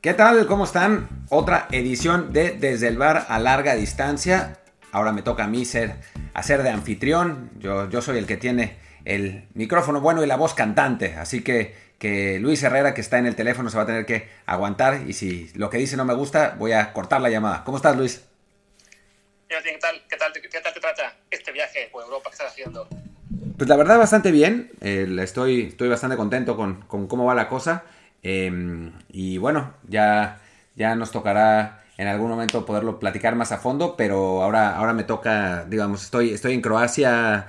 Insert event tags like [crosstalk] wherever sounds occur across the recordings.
¿Qué tal? ¿Cómo están? Otra edición de Desde el Bar a larga distancia. Ahora me toca a mí ser, hacer de anfitrión. Yo, yo soy el que tiene el micrófono bueno y la voz cantante. Así que, que Luis Herrera, que está en el teléfono, se va a tener que aguantar. Y si lo que dice no me gusta, voy a cortar la llamada. ¿Cómo estás, Luis? ¿Qué tal, qué tal, qué tal te trata este viaje por Europa que estás haciendo? Pues la verdad, bastante bien. Eh, estoy, estoy bastante contento con, con cómo va la cosa. Em, y bueno, ya, ya nos tocará en algún momento poderlo platicar más a fondo, pero ahora, ahora me toca, digamos, estoy, estoy en Croacia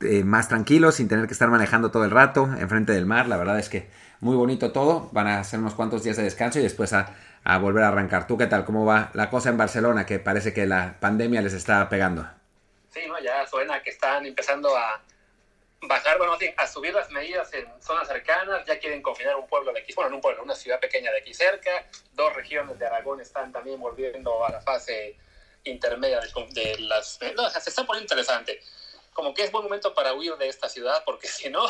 eh, más tranquilo, sin tener que estar manejando todo el rato, enfrente del mar. La verdad es que muy bonito todo. Van a ser unos cuantos días de descanso y después a, a volver a arrancar. ¿Tú qué tal? ¿Cómo va la cosa en Barcelona? Que parece que la pandemia les está pegando. Sí, ¿no? ya suena que están empezando a bajar, bueno, a subir las medidas en zonas cercanas, ya quieren confinar un pueblo de aquí, bueno, en un pueblo, una ciudad pequeña de aquí cerca, dos regiones de Aragón están también volviendo a la fase intermedia de, las... No, se está poniendo interesante. Como que es buen momento para huir de esta ciudad, porque [laughs] si no,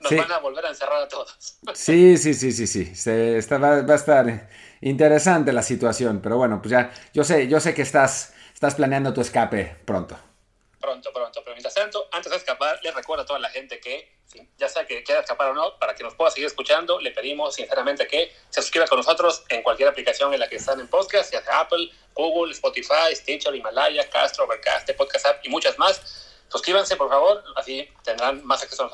nos van a volver a encerrar a todos. Sí, sí, sí, sí, sí. Se está, va, va, a estar interesante la situación, pero bueno, pues ya, yo sé, yo sé que estás, estás planeando tu escape pronto pronto, pronto. Pero mientras tanto, antes de escapar, les recuerdo a toda la gente que, ya sea que quiera escapar o no, para que nos pueda seguir escuchando, le pedimos sinceramente que se suscriba con nosotros en cualquier aplicación en la que están en podcast, ya sea Apple, Google, Spotify, Stitcher, Himalaya, Castro, Overcast, Podcast App y muchas más. Suscríbanse, por favor, así tendrán más acceso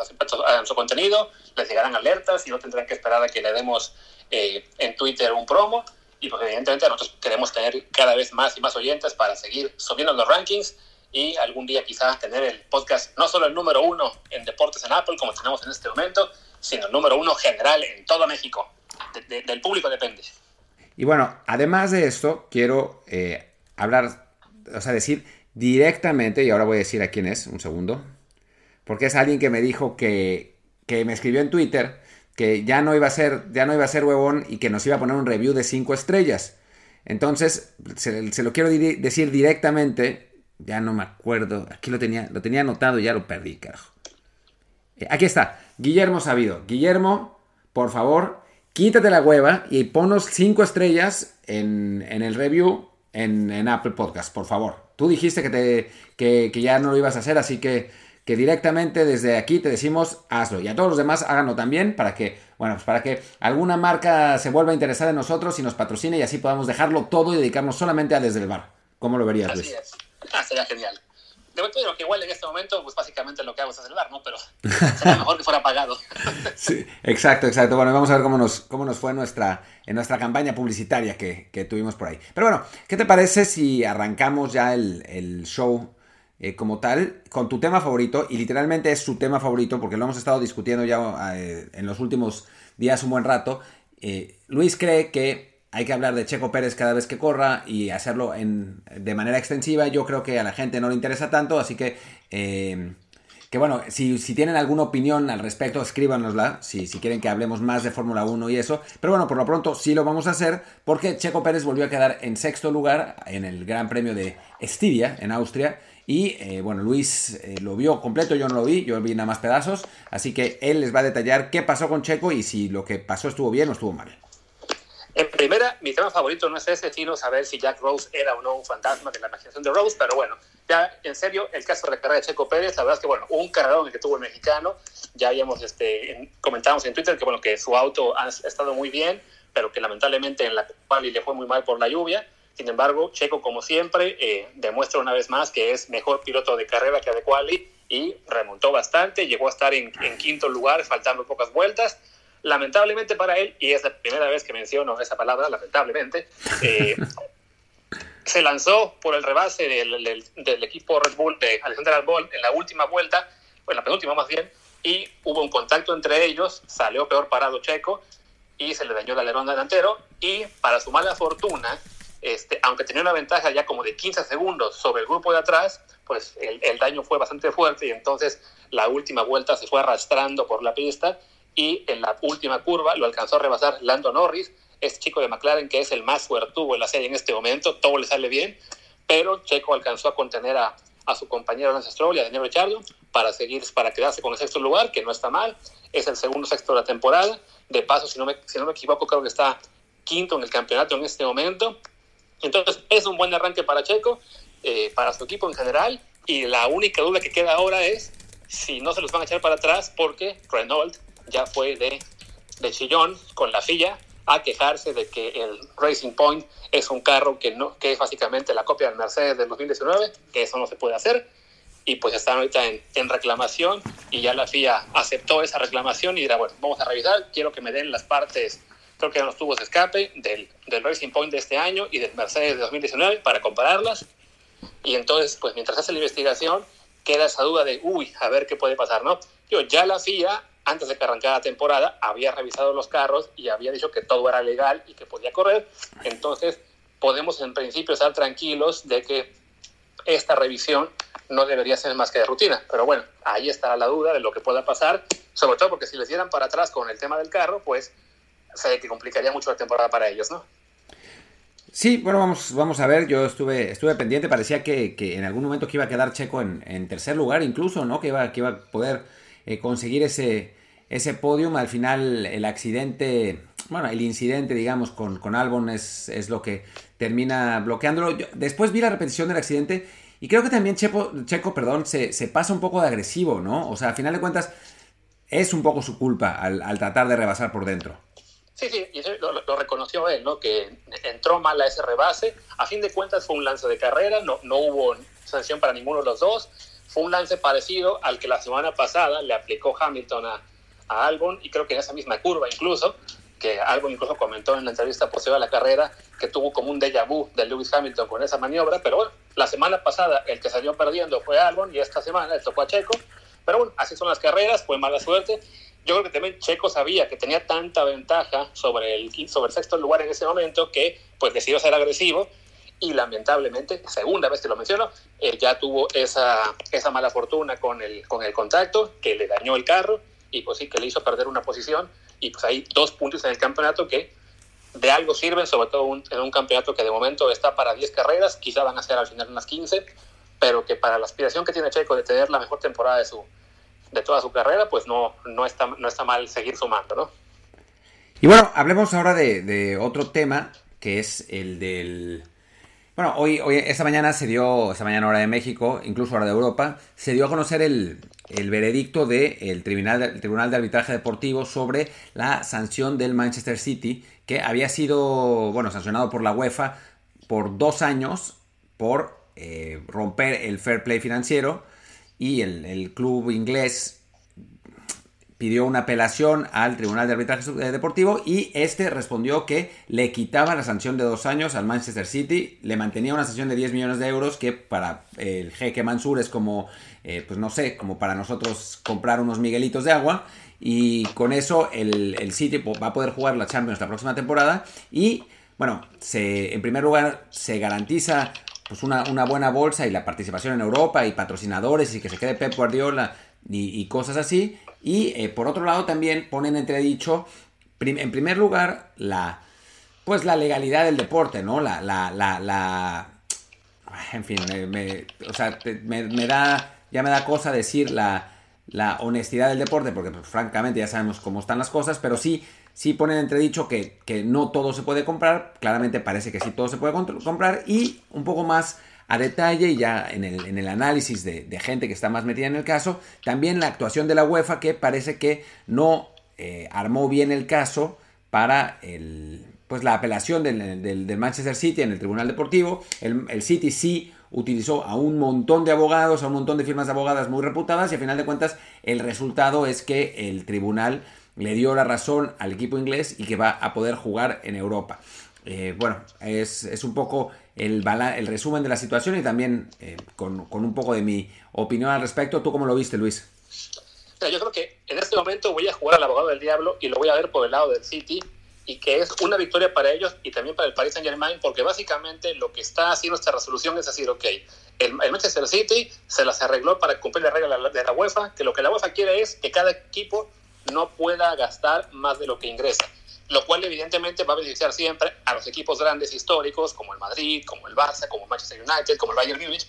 a nuestro contenido, les llegarán alertas y no tendrán que esperar a que le demos eh, en Twitter un promo. Y pues evidentemente nosotros queremos tener cada vez más y más oyentes para seguir subiendo los rankings y algún día quizás tener el podcast no solo el número uno en deportes en Apple como tenemos en este momento, sino el número uno general en todo México. del público depende. Y bueno, además de esto, quiero eh, hablar, o sea, decir directamente, y ahora voy a decir a quién es, un segundo, porque es alguien que me dijo que, que me escribió en Twitter que ya no iba a ser, ya no iba a ser huevón y que nos iba a poner un review de cinco estrellas. Entonces, se, se lo quiero decir directamente ya no me acuerdo. Aquí lo tenía, lo tenía anotado y ya lo perdí, carajo. Eh, aquí está. Guillermo Sabido. Guillermo, por favor, quítate la hueva y ponos cinco estrellas en, el review en, Apple Podcast, por favor. Tú dijiste que, te, que, ya no lo ibas a hacer, así que, que directamente desde aquí te decimos hazlo. Y a todos los demás háganlo también para que, bueno, pues para que alguna marca se vuelva a interesar en nosotros y nos patrocine y así podamos dejarlo todo y dedicarnos solamente a desde el bar. ¿Cómo lo verías, Luis? [laughs] Ah, sería genial. De lo que igual en este momento, pues básicamente lo que hago es acelerar, ¿no? Pero [laughs] sería mejor que fuera pagado. [laughs] sí, exacto, exacto. Bueno, vamos a ver cómo nos, cómo nos fue nuestra, en nuestra campaña publicitaria que, que tuvimos por ahí. Pero bueno, ¿qué te parece si arrancamos ya el, el show eh, como tal con tu tema favorito? Y literalmente es su tema favorito porque lo hemos estado discutiendo ya eh, en los últimos días un buen rato. Eh, Luis cree que hay que hablar de Checo Pérez cada vez que corra y hacerlo en, de manera extensiva. Yo creo que a la gente no le interesa tanto, así que, eh, que bueno, si, tienen alguna opinión al respecto, escríbanosla, si, si quieren que hablemos más de Fórmula 1 y eso. Pero bueno, por lo pronto sí lo vamos a hacer, porque Checo Pérez volvió a quedar en sexto lugar en el Gran Premio de Estiria, en Austria. Y eh, bueno, Luis eh, lo vio completo, yo no lo vi, yo vi nada más pedazos. Así que él les va a detallar qué pasó con Checo y si lo que pasó estuvo bien o estuvo mal. En primera, mi tema favorito no es ese, sino saber si Jack Rose era o no un fantasma de la imaginación de Rose, pero bueno, ya en serio, el caso de la carrera de Checo Pérez, la verdad es que, bueno, un carrerón que tuvo el mexicano, ya habíamos, este, comentamos en Twitter que, bueno, que su auto ha estado muy bien, pero que lamentablemente en la cual le fue muy mal por la lluvia, sin embargo, Checo, como siempre, eh, demuestra una vez más que es mejor piloto de carrera que de quali y remontó bastante, llegó a estar en, en quinto lugar, faltando pocas vueltas, lamentablemente para él, y es la primera vez que menciono esa palabra, lamentablemente, eh, [laughs] se lanzó por el rebase del, del, equipo Red Bull de Alexander Albon en la última vuelta, o en la penúltima más bien, y hubo un contacto entre ellos, salió peor parado Checo y se le dañó el alerón delantero y para su mala fortuna, este, aunque tenía una ventaja ya como de 15 segundos sobre el grupo de atrás, pues el, el daño fue bastante fuerte y entonces la última vuelta se fue arrastrando por la pista y en la última curva lo alcanzó a rebasar Lando Norris, este chico de McLaren que es el más suertudo en la serie en este momento, todo le sale bien, pero Checo alcanzó a contener a, a su compañero Lance Stroll y a Daniel Ricciardo para seguir, para quedarse con el sexto lugar, que no está mal, es el segundo sexto de la temporada, de paso, si no me, si no me equivoco, creo que está quinto en el campeonato en este momento. Entonces es un buen arranque para Checo, eh, para su equipo en general, y la única duda que queda ahora es si no se los van a echar para atrás porque Renault ya fue de, de chillón con la FIA a quejarse de que el Racing Point es un carro que, no, que es básicamente la copia del Mercedes del 2019, que eso no se puede hacer, y pues están ahorita en, en, reclamación y ya la FIA aceptó esa reclamación y dirá, bueno, vamos a revisar, quiero que me den las partes, creo que eran los tubos de escape del, del Racing Point de este año y del Mercedes de 2019 para compararlas. Y entonces, pues mientras hace la investigación, queda esa duda de, uy, a ver qué puede pasar, ¿no? Yo, ya la FIA, antes de que arrancara la temporada, había revisado los carros y había dicho que todo era legal y que podía correr. Entonces, podemos en principio estar tranquilos de que esta revisión no debería ser más que de rutina. Pero bueno, ahí está la duda de lo que pueda pasar, sobre todo porque si les dieran para atrás con el tema del carro, pues sé que complicaría mucho la temporada para ellos, ¿no? Sí, bueno, vamos, vamos a ver, yo estuve, estuve pendiente, parecía que, que en algún momento que iba a quedar Checo en, en tercer lugar incluso, ¿no? Que iba, que iba a poder eh, conseguir ese, ese podium. Al final el accidente, bueno, el incidente, digamos, con, con Albon es, es lo que termina bloqueándolo. Después vi la repetición del accidente y creo que también Checo, Checo perdón, se, se, pasa un poco de agresivo, ¿no? O sea, a final de cuentas es un poco su culpa al, al tratar de rebasar por dentro. Sí, sí, y lo, lo, reconoció él, ¿no? Que entró mal a ese rebase. A fin de cuentas fue un lance de carrera, no, no hubo sanción para ninguno de los dos. Fue un lance parecido al que la semana pasada le aplicó Hamilton a, a Albon, y creo que en esa misma curva incluso, que Albon incluso comentó en la entrevista posterior a la carrera que tuvo como un déjà vu de Lewis Hamilton con esa maniobra, pero bueno, la semana pasada el que salió perdiendo fue Albon y esta semana le tocó a Checo, pero bueno, así son las carreras, fue mala suerte. Yo creo que también Checo sabía que tenía tanta ventaja sobre el, sobre el sexto lugar en ese momento que pues decidió ser agresivo y lamentablemente, segunda vez que lo menciono, eh, ya tuvo esa, esa mala fortuna con el, con el contacto que le dañó el carro y pues sí, que le hizo perder una posición y pues hay dos puntos en el campeonato que de algo sirven, sobre todo en un campeonato que de momento está para 10 carreras, quizá van a ser al final unas 15, pero que para la aspiración que tiene Checo de tener la mejor temporada de su, de toda su carrera, pues no, no, está, no está mal seguir sumando, ¿no? Y bueno, hablemos ahora de otro tema, que es el del... Bueno, hoy, hoy, esta mañana se dio, esta mañana hora de México, incluso hora de Europa, se dio a conocer el, el veredicto del de tribunal, el Tribunal de Arbitraje Deportivo sobre la sanción del Manchester City, que había sido, bueno, sancionado por la UEFA por dos años por eh, romper el fair play financiero y el, club inglés pidió una apelación al Tribunal de Arbitraje Deportivo y este respondió que le quitaba la sanción de dos años al Manchester City, le mantenía una sanción de 10 millones de euros que para el jeque Mansur es como, eh, pues no sé, como para nosotros comprar unos miguelitos de agua y con eso el, el City va a poder jugar la Champions la próxima temporada y bueno, se, en primer lugar se garantiza pues una, una, buena bolsa y la participación en Europa y patrocinadores y que se quede Pep Guardiola y, cosas así. Y eh, por otro lado también ponen entredicho, prim, en primer lugar, la pues la legalidad del deporte, ¿no? La, la, la, la [sighs] en fin, me, me, o sea, me, me, da, ya me da cosa decir la, la honestidad del deporte, porque pues, francamente ya sabemos cómo están las cosas, pero sí, sí ponen entredicho que, que no todo se puede comprar, claramente parece que sí todo se puede comprar, y un poco más a detalle y ya en el, análisis de, gente que está más metida en el caso, también la actuación de la UEFA que parece que no eh, armó bien el caso para el, pues la apelación del, del, Manchester City en el Tribunal Deportivo. El, el, City sí utilizó a un montón de abogados, a un montón de firmas de abogadas muy reputadas y a final de cuentas el resultado es que el tribunal le dio la razón al equipo inglés y que va a poder jugar en Europa. Eh, bueno, es, es, un poco el, el, resumen de la situación y también eh, con, con, un poco de mi opinión al respecto. ¿Tú cómo lo viste, Luis? Yo creo que en este momento voy a jugar al abogado del diablo y lo voy a ver por el lado del City y que es una victoria para ellos y también para el Paris Saint Germain porque básicamente lo que está haciendo esta resolución es decir, ok, el, el Manchester City se las arregló para cumplir la regla de la UEFA, que lo que la UEFA quiere es que cada equipo no pueda gastar más de lo que ingresa lo cual evidentemente va a beneficiar siempre a los equipos grandes históricos como el Madrid, como el Barça, como el Manchester United, como el Bayern Múnich,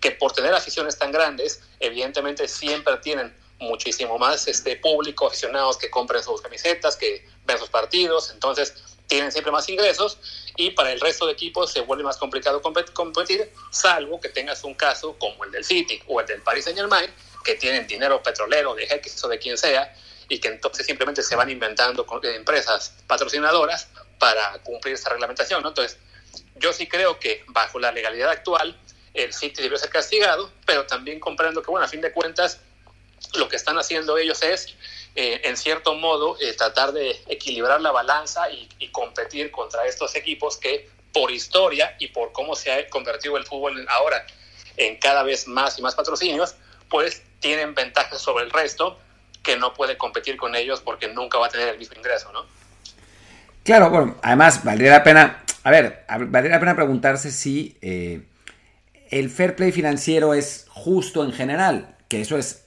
que por tener aficiones tan grandes, evidentemente siempre tienen muchísimo más este público, aficionados que compren sus camisetas, que ven sus partidos, entonces tienen siempre más ingresos y para el resto de equipos se vuelve más complicado competir, salvo que tengas un caso como el del City o el del Paris Saint Germain, que tienen dinero petrolero de X o de quien sea, y que entonces simplemente se van inventando empresas patrocinadoras para cumplir esta reglamentación. Entonces, yo sí creo que bajo la legalidad actual, el City debe ser castigado, pero también comprendo que, bueno, a fin de cuentas, lo que están haciendo ellos es eh, en cierto modo, eh, tratar de equilibrar la balanza y, competir contra estos equipos que por historia y por cómo se ha convertido el fútbol ahora en cada vez más y más patrocinios, pues tienen ventajas sobre el resto que no puede competir con ellos porque nunca va a tener el mismo ingreso, ¿no? Claro, bueno, además valdría la pena, a ver, valdría la pena preguntarse si eh, el fair play financiero es justo en general, que eso es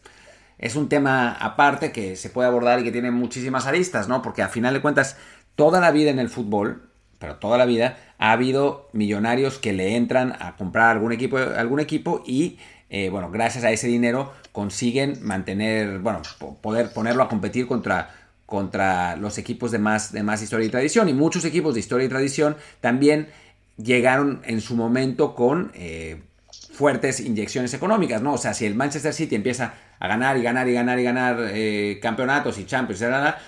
es un tema aparte que se puede abordar y que tiene muchísimas aristas, ¿no? Porque a final de cuentas, toda la vida en el fútbol, pero toda la vida, ha habido millonarios que le entran a comprar algún equipo, algún equipo y, eh, bueno, gracias a ese dinero consiguen mantener, bueno, poder ponerlo a competir contra, contra los equipos de más, de más historia y tradición. Y muchos equipos de historia y tradición también llegaron en su momento con... Eh, fuertes inyecciones económicas, ¿no? O sea, si el Manchester City empieza a ganar y ganar y ganar y ganar eh, campeonatos y Champions,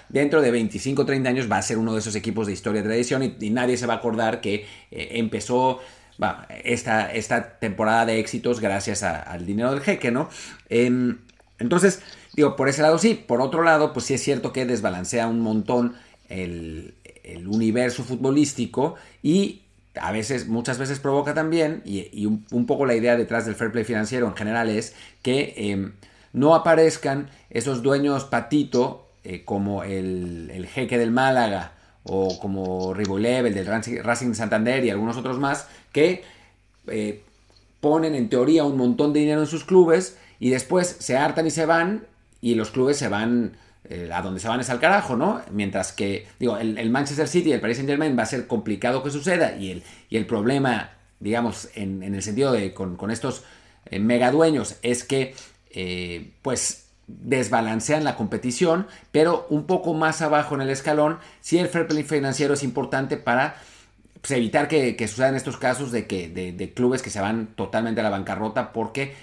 dentro de 25 30 años va a ser uno de esos equipos de historia de tradición y, nadie se va a acordar que eh, empezó esta, esta temporada de éxitos gracias al dinero del jeque, ¿no? Em, entonces, digo, por ese lado sí, por otro lado, pues sí es cierto que desbalancea un montón el, el universo futbolístico y a veces, muchas veces provoca también, y, un, poco la idea detrás del fair play financiero en general es que em, no aparezcan esos dueños patito eh, como el, jeque del Málaga o como Ribolev, el del Racing Santander y algunos otros más, que eh, ponen en teoría un montón de dinero en sus clubes y después se hartan y se van y los clubes se van eh, a donde se van es al carajo, ¿no? Mientras que, digo, el, Manchester City y el Paris Saint Germain va a ser complicado que suceda y el, y el problema, digamos, en, el sentido de con, estos eh, megadueños es que, eh, pues, desbalancean la competición, pero un poco más abajo en el escalón, sí el fair play financiero es importante para pues, evitar que, sucedan estos casos de, que, de, clubes que se van totalmente a la bancarrota porque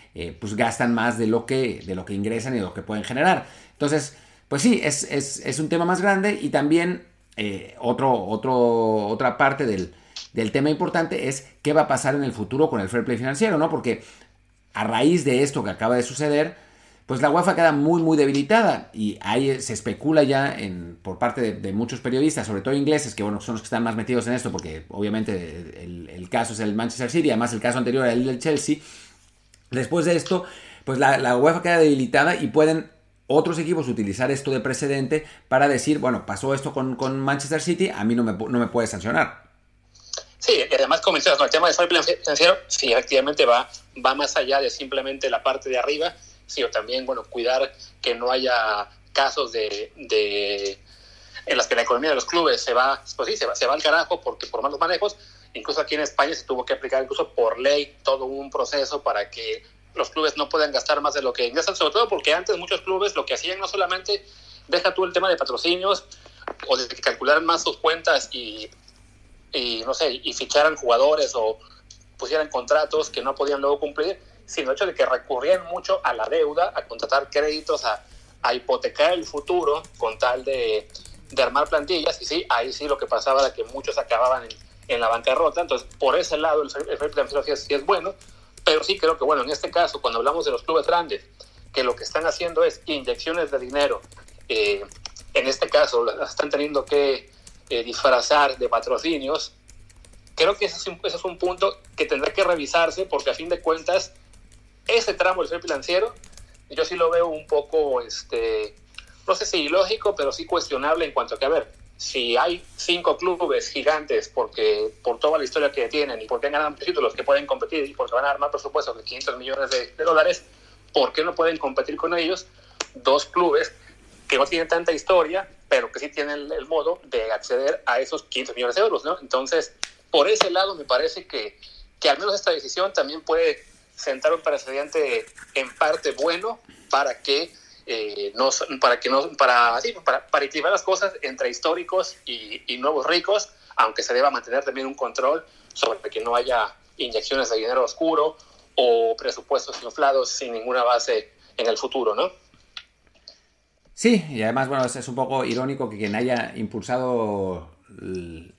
pues gastan más de lo, que, de lo que ingresan y de lo que pueden generar. Entonces, pues sí, es, un tema más grande y también eh, otro, otro, otra parte del, tema importante es qué va a pasar en el futuro con el fair play financiero, ¿no? Porque a raíz de esto que acaba de suceder, pues la UEFA queda muy, muy debilitada y ahí se especula ya en, por parte de, muchos periodistas, sobre todo ingleses, que bueno, son los que están más metidos en esto, porque obviamente el, caso es el Manchester City, además el caso anterior era el del Chelsea. Después de esto, pues la, la UEFA queda debilitada y pueden otros equipos utilizar esto de precedente para decir, bueno, pasó esto con, Manchester City, a mí no me, no me puede sancionar. Sí, además como el tema del fair financiero, sí, efectivamente va, va más allá de simplemente la parte de arriba, sino también, bueno, cuidar que no haya casos de, de en las que la economía de los clubes se va, pues sí, se va, se va al carajo porque por malos manejos, incluso aquí en España se tuvo que aplicar incluso por ley todo un proceso para que los clubes no pueden gastar más de lo que ingresan, sobre todo porque antes muchos clubes lo que hacían no solamente deja tú el tema de patrocinios o de que calcularan más sus cuentas y, y no sé, y ficharan jugadores o pusieran contratos que no podían luego cumplir, sino el hecho de que recurrían mucho a la deuda, a contratar créditos, a, hipotecar el futuro con tal de, armar plantillas. Y sí, ahí sí lo que pasaba era que muchos acababan en, en la bancarrota. Entonces, por ese lado, el, el fair sí es bueno, pero sí creo que, bueno, en este caso, cuando hablamos de los clubes grandes, que lo que están haciendo es inyecciones de dinero, eh, en este caso están teniendo que eh, disfrazar de patrocinios, creo que ese es, un, punto que tendrá que revisarse porque a fin de cuentas, ese tramo del ser financiero, yo sí lo veo un poco, este, no sé si ilógico, pero sí cuestionable en cuanto a que, a ver, si hay cinco clubes gigantes porque por toda la historia que tienen y porque han ganado títulos que pueden competir y porque van a armar presupuestos de 500 millones de, dólares, ¿por qué no pueden competir con ellos dos clubes que no tienen tanta historia, pero que sí tienen el, modo de acceder a esos 500 millones de euros? ¿no? Entonces, por ese lado me parece que, que al menos esta decisión también puede sentar un precedente en parte bueno para que eh, no, para que no para, para, para, equilibrar las cosas entre históricos y, nuevos ricos, aunque se deba mantener también un control sobre que no haya inyecciones de dinero oscuro o presupuestos inflados sin ninguna base en el futuro, ¿no? Sí, y además, bueno, es, un poco irónico que quien haya impulsado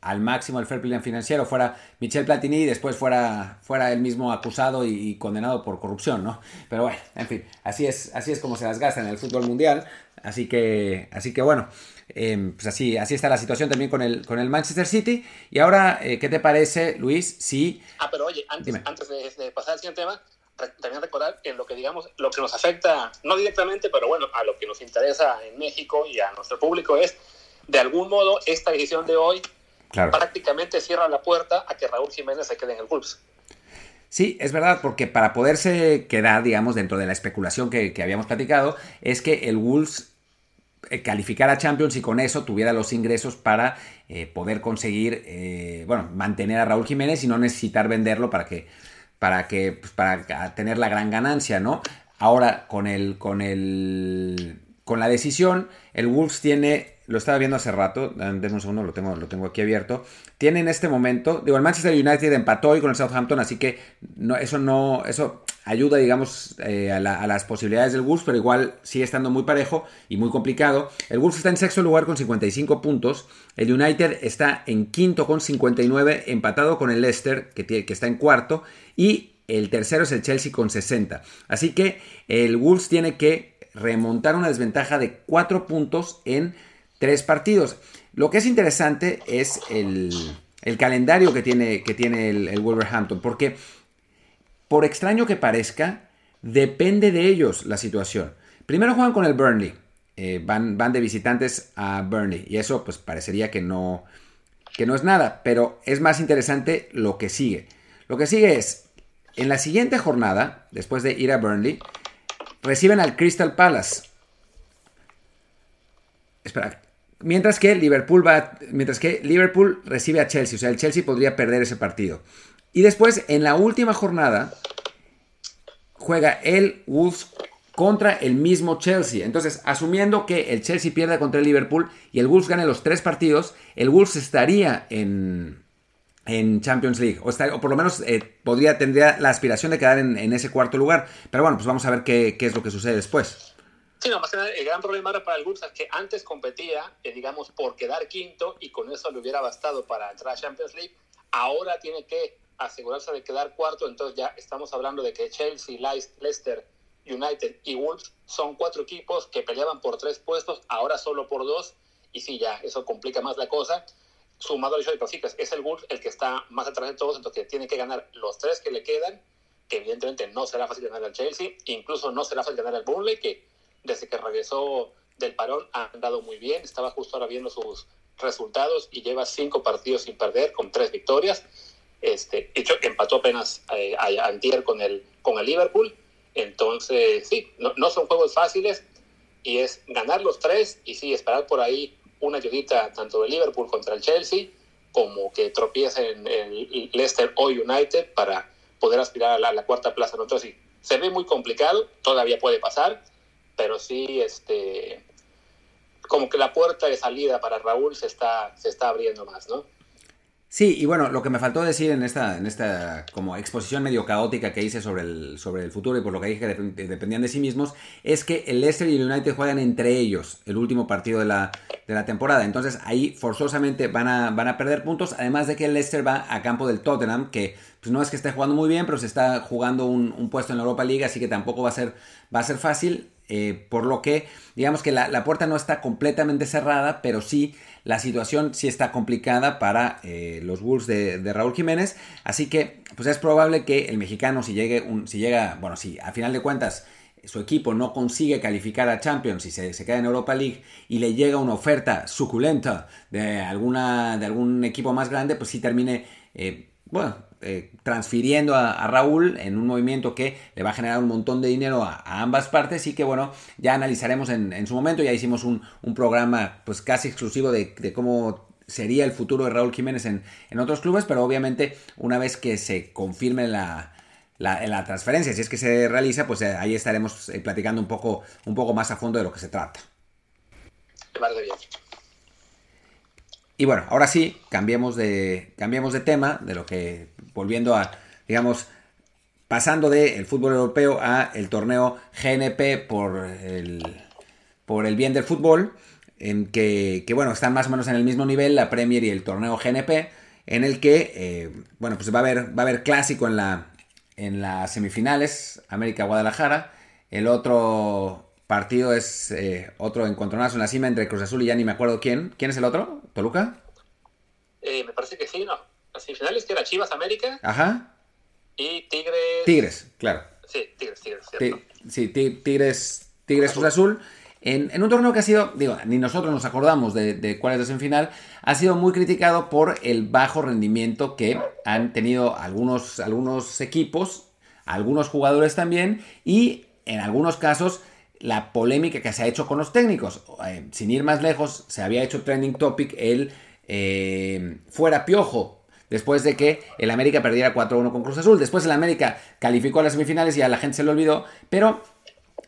al máximo el fair play financiero fuera Michel Platini y después fuera, fuera él mismo acusado y, condenado por corrupción, ¿no? Pero bueno, en fin, así es, así es como se las gasta en el fútbol mundial. Así que, así que bueno, em, pues así, así está la situación también con el, con el Manchester City. Y ahora, eh, ¿qué te parece, Luis? Sí. Ah, pero oye, antes, antes de, pasar al siguiente tema, también recordar en lo que digamos, lo que nos afecta, no directamente, pero bueno, a lo que nos interesa en México y a nuestro público es, de algún modo, esta decisión de hoy prácticamente cierra la puerta a que Raúl Jiménez se quede en el Wolves. Sí, es verdad, porque para poderse quedar, digamos, dentro de la especulación que, habíamos platicado, es que el Wolves eh, calificara a Champions y con eso tuviera los ingresos para eh, poder conseguir, eh, bueno, mantener a Raúl Jiménez y no necesitar venderlo para que para que pues, para tener la gran ganancia, ¿no? Ahora con el con el con la decisión, el Wolves tiene lo estaba viendo hace rato, denme un segundo, lo tengo, lo tengo aquí abierto. Tiene en este momento, digo, el Manchester United empató hoy con el Southampton, así que no, eso no, eso ayuda, digamos, eh, a, las posibilidades del Wolves, pero igual sigue estando muy parejo y muy complicado. El Wolves está en sexto lugar con 55 puntos, el United está en quinto con 59, empatado con el Leicester, que, que está en cuarto, y el tercero es el Chelsea con 60. Así que el Wolves tiene que remontar una desventaja de 4 puntos en tres partidos. Lo que es interesante es el, calendario que tiene, que tiene el, Wolverhampton, porque por extraño que parezca, depende de ellos la situación. Primero juegan con el Burnley, eh, van, van de visitantes a Burnley, y eso pues parecería que no, que no es nada, pero es más interesante lo que sigue. Lo que sigue es, en la siguiente jornada, después de ir a Burnley, reciben al Crystal Palace. Espera, Mientras que Liverpool mientras que Liverpool recibe a Chelsea, o sea, el Chelsea podría perder ese partido. Y después, en la última jornada, juega el Wolves contra el mismo Chelsea. Entonces, asumiendo que el Chelsea pierda contra el Liverpool y el Wolves gane los tres partidos, el Wolves estaría en, en Champions League. O, por lo menos eh, podría, tendría la aspiración de quedar en, ese cuarto lugar. Pero bueno, pues vamos a ver qué, qué es lo que sucede después. Sí, no, más que el gran problema era para el Wolves que antes competía, eh, digamos, por quedar quinto y con eso le hubiera bastado para entrar a Champions League. Ahora tiene que asegurarse de quedar cuarto, entonces ya estamos hablando de que Chelsea, Leicester, United y Wolves son cuatro equipos que peleaban por tres puestos, ahora solo por dos, y sí, ya, eso complica más la cosa. Sumado al hecho de que es el Wolves el que está más atrás de todos, entonces tiene que ganar los tres que le quedan, que evidentemente no será fácil ganar al Chelsea, incluso no será fácil ganar al Burnley, que desde que regresó del parón ha andado muy bien. Estaba justo ahora viendo sus resultados y lleva cinco partidos sin perder con tres victorias. Este, hecho, empató apenas eh, a, antier con el, con el Liverpool. Entonces, sí, no, no, son juegos fáciles y es ganar los tres y sí, esperar por ahí una ayudita tanto de Liverpool contra el Chelsea como que tropiece en el Leicester o United para poder aspirar a la, la cuarta plaza. Entonces, sí, se ve muy complicado, todavía puede pasar, pero sí, este, como que la puerta de salida para Raúl se está, se está abriendo más, ¿no? Sí, y bueno, lo que me faltó decir en esta, en esta como exposición medio caótica que hice sobre el, sobre el futuro y por lo que dije que dependían de sí mismos, es que el Leicester y el United juegan entre ellos el último partido de la, de la temporada. Entonces ahí forzosamente van a, van a perder puntos, además de que el Leicester va a campo del Tottenham, que pues no es que esté jugando muy bien, pero se está jugando un, un puesto en la Europa League, así que tampoco va a ser, va a ser fácil. Eh, por lo que, digamos que la, puerta no está completamente cerrada, pero sí la situación sí está complicada para eh, los Wolves de, Raúl Jiménez. Así que, pues es probable que el mexicano, si, llegue un, si llega, bueno, si a final de cuentas su equipo no consigue calificar a Champions y se, queda en Europa League y le llega una oferta suculenta de, alguna, de algún equipo más grande, pues sí termine, eh, bueno, eh, transfiriendo a, Raúl en un movimiento que le va a generar un montón de dinero a, ambas partes y que bueno, ya analizaremos en, su momento, ya hicimos un, programa pues casi exclusivo de, cómo sería el futuro de Raúl Jiménez en, otros clubes, pero obviamente una vez que se confirme la, la, transferencia, si es que se realiza, pues eh, ahí estaremos eh, platicando un poco, un poco más a fondo de lo que se trata. y bueno, ahora sí, cambiemos de, cambiemos de tema, de lo que, volviendo a, digamos, pasando del fútbol europeo a el torneo GNP por el, por el bien del fútbol, en que, que, bueno, están más o menos en el mismo nivel la Premier y el torneo GNP, en el que, eh, bueno, pues va a haber, va a haber clásico en, la, en las semifinales, América-Guadalajara, el otro partido es eh, otro encontronazo en la cima entre Cruz Azul y ya ni me acuerdo quién. ¿Quién es el otro? ¿Toluca? Eh, me parece que sí, ¿no? Las semifinales que era Chivas América. Ajá. Y Tigres. Tigres, claro. Sí, Tigres, Tigres, cierto. sí, Tigres, Tigres Cruz Azul. En, un torneo que ha sido, digo, ni nosotros nos acordamos de, cuál es la semifinal, ha sido muy criticado por el bajo rendimiento que han tenido algunos, algunos equipos, algunos jugadores también, y en algunos casos la polémica que se ha hecho con los técnicos. Eh, sin ir más lejos, se había hecho trending topic el eh, fuera piojo. Después de que el América perdiera 4-1 con Cruz Azul. Después el América calificó a las semifinales y a la gente se lo olvidó. Pero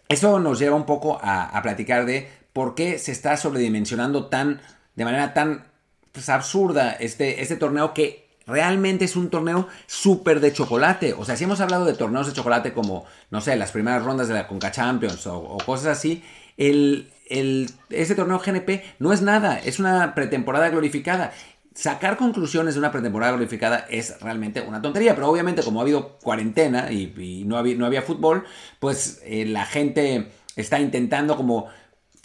eso nos lleva un poco a, platicar de por qué se está sobredimensionando tan, de manera tan pues, absurda este, este torneo que realmente es un torneo súper de chocolate. O sea, si hemos hablado de torneos de chocolate como, no sé, las primeras rondas de la Conca Champions o, cosas así, el, el, este torneo GNP no es nada, es una pretemporada glorificada. Sacar conclusiones de una pretemporada glorificada es realmente una tontería, pero obviamente como ha habido cuarentena y, no, había, no había fútbol, pues eh, la gente está intentando como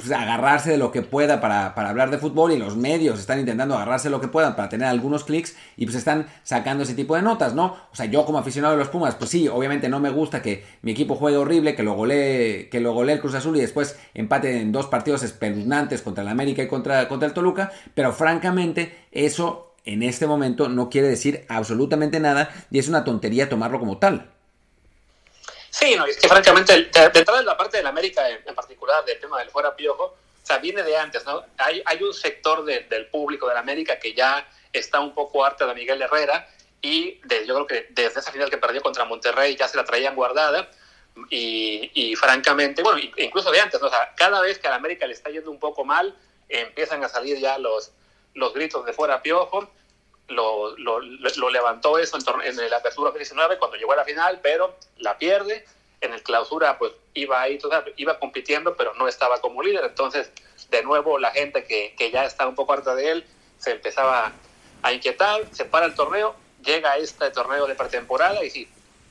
pues, agarrarse de lo que pueda para, hablar de fútbol y los medios están intentando agarrarse de lo que puedan para tener algunos clics y pues están sacando ese tipo de notas, ¿no? O sea, yo como aficionado de los Pumas, pues sí, obviamente no me gusta que mi equipo juegue horrible, que lo golee, que lo golee el Cruz Azul y después empate en dos partidos espeluznantes contra el América y contra, contra el Toluca, pero francamente eso en este momento no quiere decir absolutamente nada y es una tontería tomarlo como tal. Sí, no, es que francamente, detrás de la parte de la América en, particular, del tema del fuera piojo, o sea, viene de antes, ¿no? Hay, hay un sector del público de la América que ya está un poco harto de Miguel Herrera y yo creo que desde esa final que perdió contra Monterrey ya se la traían guardada y, y francamente, bueno, incluso de antes, ¿no? O sea, cada vez que a la América le está yendo un poco mal, empiezan a salir ya los, los gritos de fuera piojo lo, lo, lo levantó eso en, en la apertura 19 cuando llegó a la final, pero la pierde. En el clausura, pues iba ahí, iba compitiendo, pero no estaba como líder. Entonces, de nuevo, la gente que, que ya está un poco harta de él se empezaba a inquietar, se para el torneo, llega este torneo de pretemporada y sí,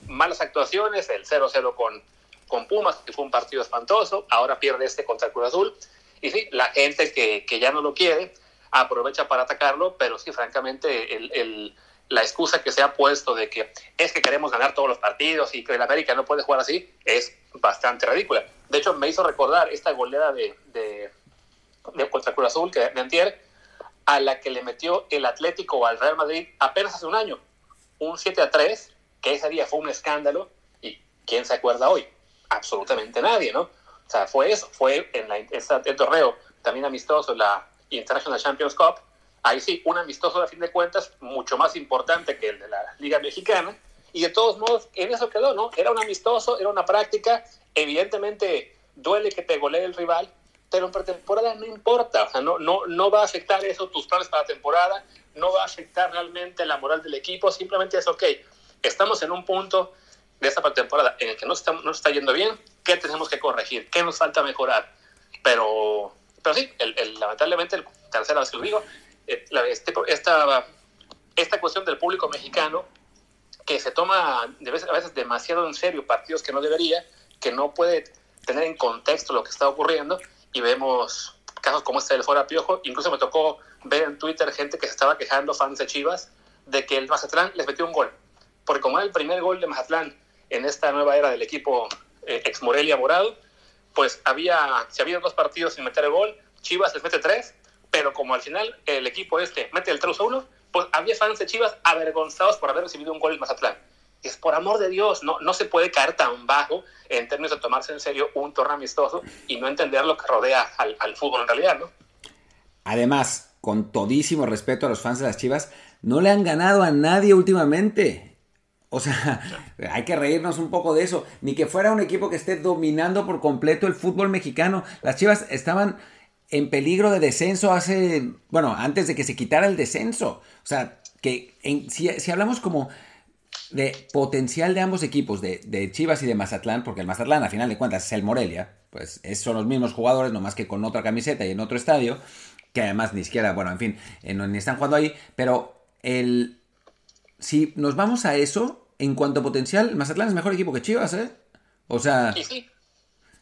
malas actuaciones, el 0-0 con, con Pumas, que fue un partido espantoso, ahora pierde este contra el Cruz Azul, y sí, la gente que, que ya no lo quiere, aprovecha para atacarlo, pero sí, francamente, el, la excusa que se ha puesto de que es que queremos ganar todos los partidos y que el América no puede jugar así es bastante ridícula. De hecho, me hizo recordar esta goleada de, de, de contra Cruz Azul, que de Antier, a la que le metió el Atlético al Real Madrid apenas hace un año. Un 7 a 3, que ese día fue un escándalo. ¿Y quién se acuerda hoy? Absolutamente nadie, ¿no? O sea, fue eso, fue en el torneo también amistoso, la, International Champions Cup, ahí sí, un amistoso de fin de cuentas mucho más importante que el de la Liga Mexicana, y de todos modos, en eso quedó, ¿no? Era un amistoso, era una práctica, evidentemente duele que te golee el rival, pero en pretemporada no importa, o sea, no, no, no va a afectar eso tus planes para la temporada, no va a afectar realmente la moral del equipo, simplemente es, ok, estamos en un punto de esta pretemporada en el que no está, no está yendo bien, ¿qué tenemos que corregir? ¿Qué nos falta mejorar? Pero pero sí, el, lamentablemente, el, tercera vez que lo digo, eh, este, esta, esta cuestión del público mexicano que se toma de a veces demasiado en serio partidos que no debería, que no puede tener en contexto lo que está ocurriendo y vemos casos como este del Fuera Piojo. Incluso me tocó ver en Twitter gente que se estaba quejando, fans de Chivas, de que el Mazatlán les metió un gol. Porque como era el primer gol de Mazatlán en esta nueva era del equipo eh, ex Morelia Morado, pues había, si había dos partidos sin meter el gol, Chivas les mete tres, pero como al final el equipo este mete el 3 a 1, pues había fans de Chivas avergonzados por haber recibido un gol en Mazatlán. Es por amor de Dios, no, no se puede caer tan bajo en términos de tomarse en serio un torneo amistoso y no entender lo que rodea al, al fútbol en realidad, ¿no? Además, con todísimo respeto a los fans de las Chivas, no le han ganado a nadie últimamente. O sea, [laughs] hay que reírnos un poco de eso. Ni que fuera un equipo que esté dominando por completo el fútbol mexicano. Las Chivas estaban en peligro de descenso hace, bueno, antes de que se quitara el descenso. O sea, que si, si, hablamos como de potencial de ambos equipos, de, de, Chivas y de Mazatlán, porque el Mazatlán, a final de cuentas, es el Morelia, pues son los mismos jugadores, nomás que con otra camiseta y en otro estadio, que además ni siquiera, bueno, en fin, eh, ni están jugando ahí, pero el, si nos vamos a eso, en cuanto a potencial, Mazatlán es mejor equipo que Chivas, ¿eh? O sea,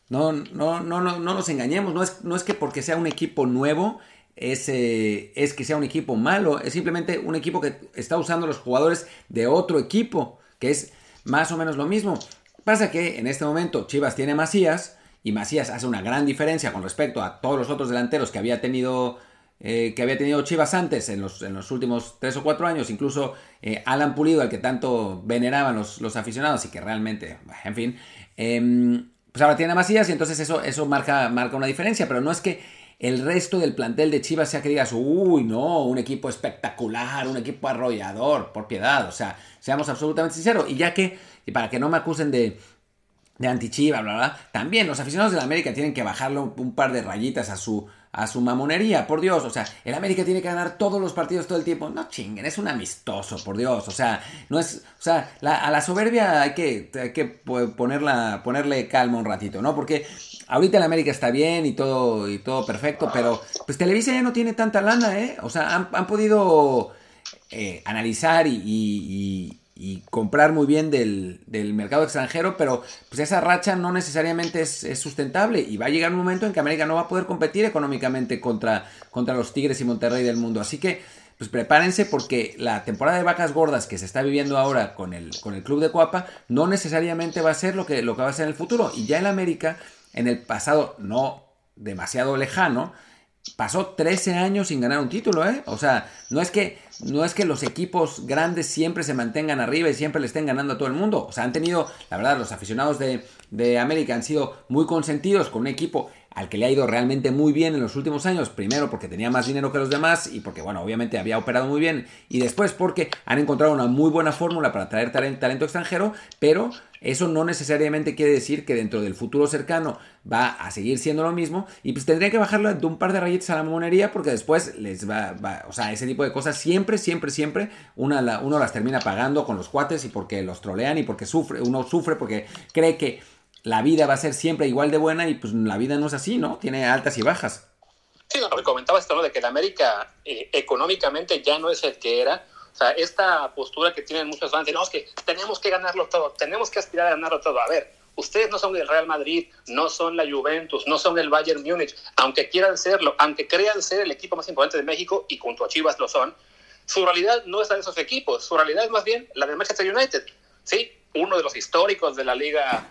no, no, no, no, no nos engañemos, no es, no es que porque sea un equipo nuevo es, eh, es que sea un equipo malo, es simplemente un equipo que está usando los jugadores de otro equipo, que es más o menos lo mismo. Pasa que en este momento Chivas tiene Macías y Macías hace una gran diferencia con respecto a todos los otros delanteros que había tenido eh, que había tenido Chivas antes, en los, en los últimos tres o cuatro años, incluso eh, Alan Pulido, al que tanto veneraban los, los, aficionados y que realmente, en fin, em, pues ahora tiene a y entonces eso, eso marca, marca una diferencia, pero no es que el resto del plantel de Chivas sea que digas, uy, no, un equipo espectacular, un equipo arrollador, por piedad, o sea, seamos absolutamente sinceros, y ya que, y para que no me acusen de, de anti-Chiva, bla, bla, también los aficionados de la América tienen que bajarle un par de rayitas a su, a su mamonería, por Dios. O sea, el América tiene que ganar todos los partidos todo el tiempo. No chinguen, es un amistoso, por Dios. O sea, no es. O sea, a la soberbia hay que, hay que ponerla, ponerle calma un ratito, ¿no? Porque ahorita el América está bien y todo, y todo perfecto, pero pues Televisa ya no tiene tanta lana, ¿eh? O sea, han, podido eh, analizar y comprar muy bien del, mercado extranjero, pero pues esa racha no necesariamente es, sustentable y va a llegar un momento en que América no va a poder competir económicamente contra, contra los Tigres y Monterrey del mundo. Así que pues prepárense porque la temporada de vacas gordas que se está viviendo ahora con el, con el club de Coapa no necesariamente va a ser lo que, lo que va a ser en el futuro. Y ya en América, en el pasado no demasiado lejano, pasó 13 años sin ganar un título, ¿eh? O sea, no es que no es que los equipos grandes siempre se mantengan arriba y siempre le estén ganando a todo el mundo. O sea, han tenido, la verdad, los aficionados de, de América han sido muy consentidos con un equipo al que le ha ido realmente muy bien en los últimos años, primero porque tenía más dinero que los demás y porque, bueno, obviamente había operado muy bien, y después porque han encontrado una muy buena fórmula para traer talento, extranjero, pero eso no necesariamente quiere decir que dentro del futuro cercano va a seguir siendo lo mismo y pues tendría que bajarlo de un par de rayitas a la monería porque después les va, o sea, ese tipo de cosas siempre, siempre, siempre una, uno las termina pagando con los cuates y porque los trolean y porque sufre, uno sufre porque cree que la vida va a ser siempre igual de buena y pues la vida no es así, ¿no? Tiene altas y bajas. Sí, no, comentaba esto, ¿no? De que la América eh, económicamente ya no es el que era. O sea, esta postura que tienen muchos fans de, que tenemos que ganarlo todo, tenemos que aspirar a ganarlo todo. A ver, ustedes no son el Real Madrid, no son la Juventus, no son el Bayern Múnich, aunque quieran serlo, aunque crean ser el equipo más importante de México, y junto a Chivas lo son, su realidad no es la de esos equipos, su realidad es más bien la de Manchester United, ¿sí? Uno de los históricos de la liga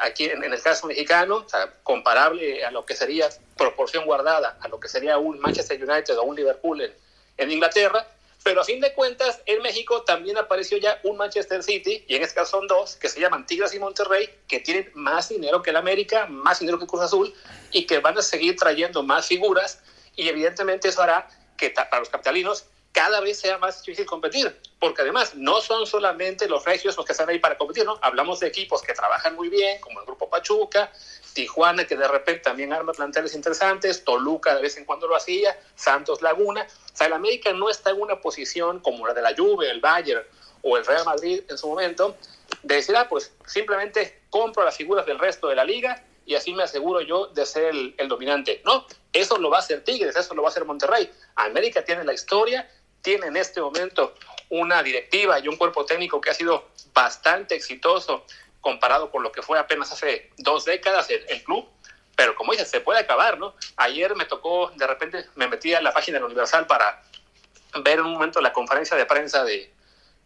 aquí en, el caso mexicano, o sea, comparable a lo que sería proporción guardada a lo que sería un Manchester United o un Liverpool en, en, Inglaterra, pero a fin de cuentas en México también apareció ya un Manchester City, y en este caso son dos, que se llaman Tigres y Monterrey, que tienen más dinero que el América, más dinero que Cruz Azul, y que van a seguir trayendo más figuras, y evidentemente eso hará que para los capitalinos cada vez sea más difícil competir, porque además no son solamente los regios los que están ahí para competir, ¿no? Hablamos de equipos que trabajan muy bien, como el Grupo Pachuca, Tijuana, que de repente también arma planteles interesantes, Toluca de vez en cuando lo hacía, Santos Laguna. O sea, el América no está en una posición como la de la Juve, el Bayern o el Real Madrid en su momento, de decir, ah, pues simplemente compro las figuras del resto de la liga y así me aseguro yo de ser el, el dominante. No, eso lo va a hacer Tigres, eso lo va a hacer Monterrey. América tiene la historia, tiene en este momento una directiva y un cuerpo técnico que ha sido bastante exitoso comparado con lo que fue apenas hace dos décadas el, club, pero como dices, se puede acabar, ¿no? Ayer me tocó, de repente me metí a la página del Universal para ver un momento la conferencia de prensa de,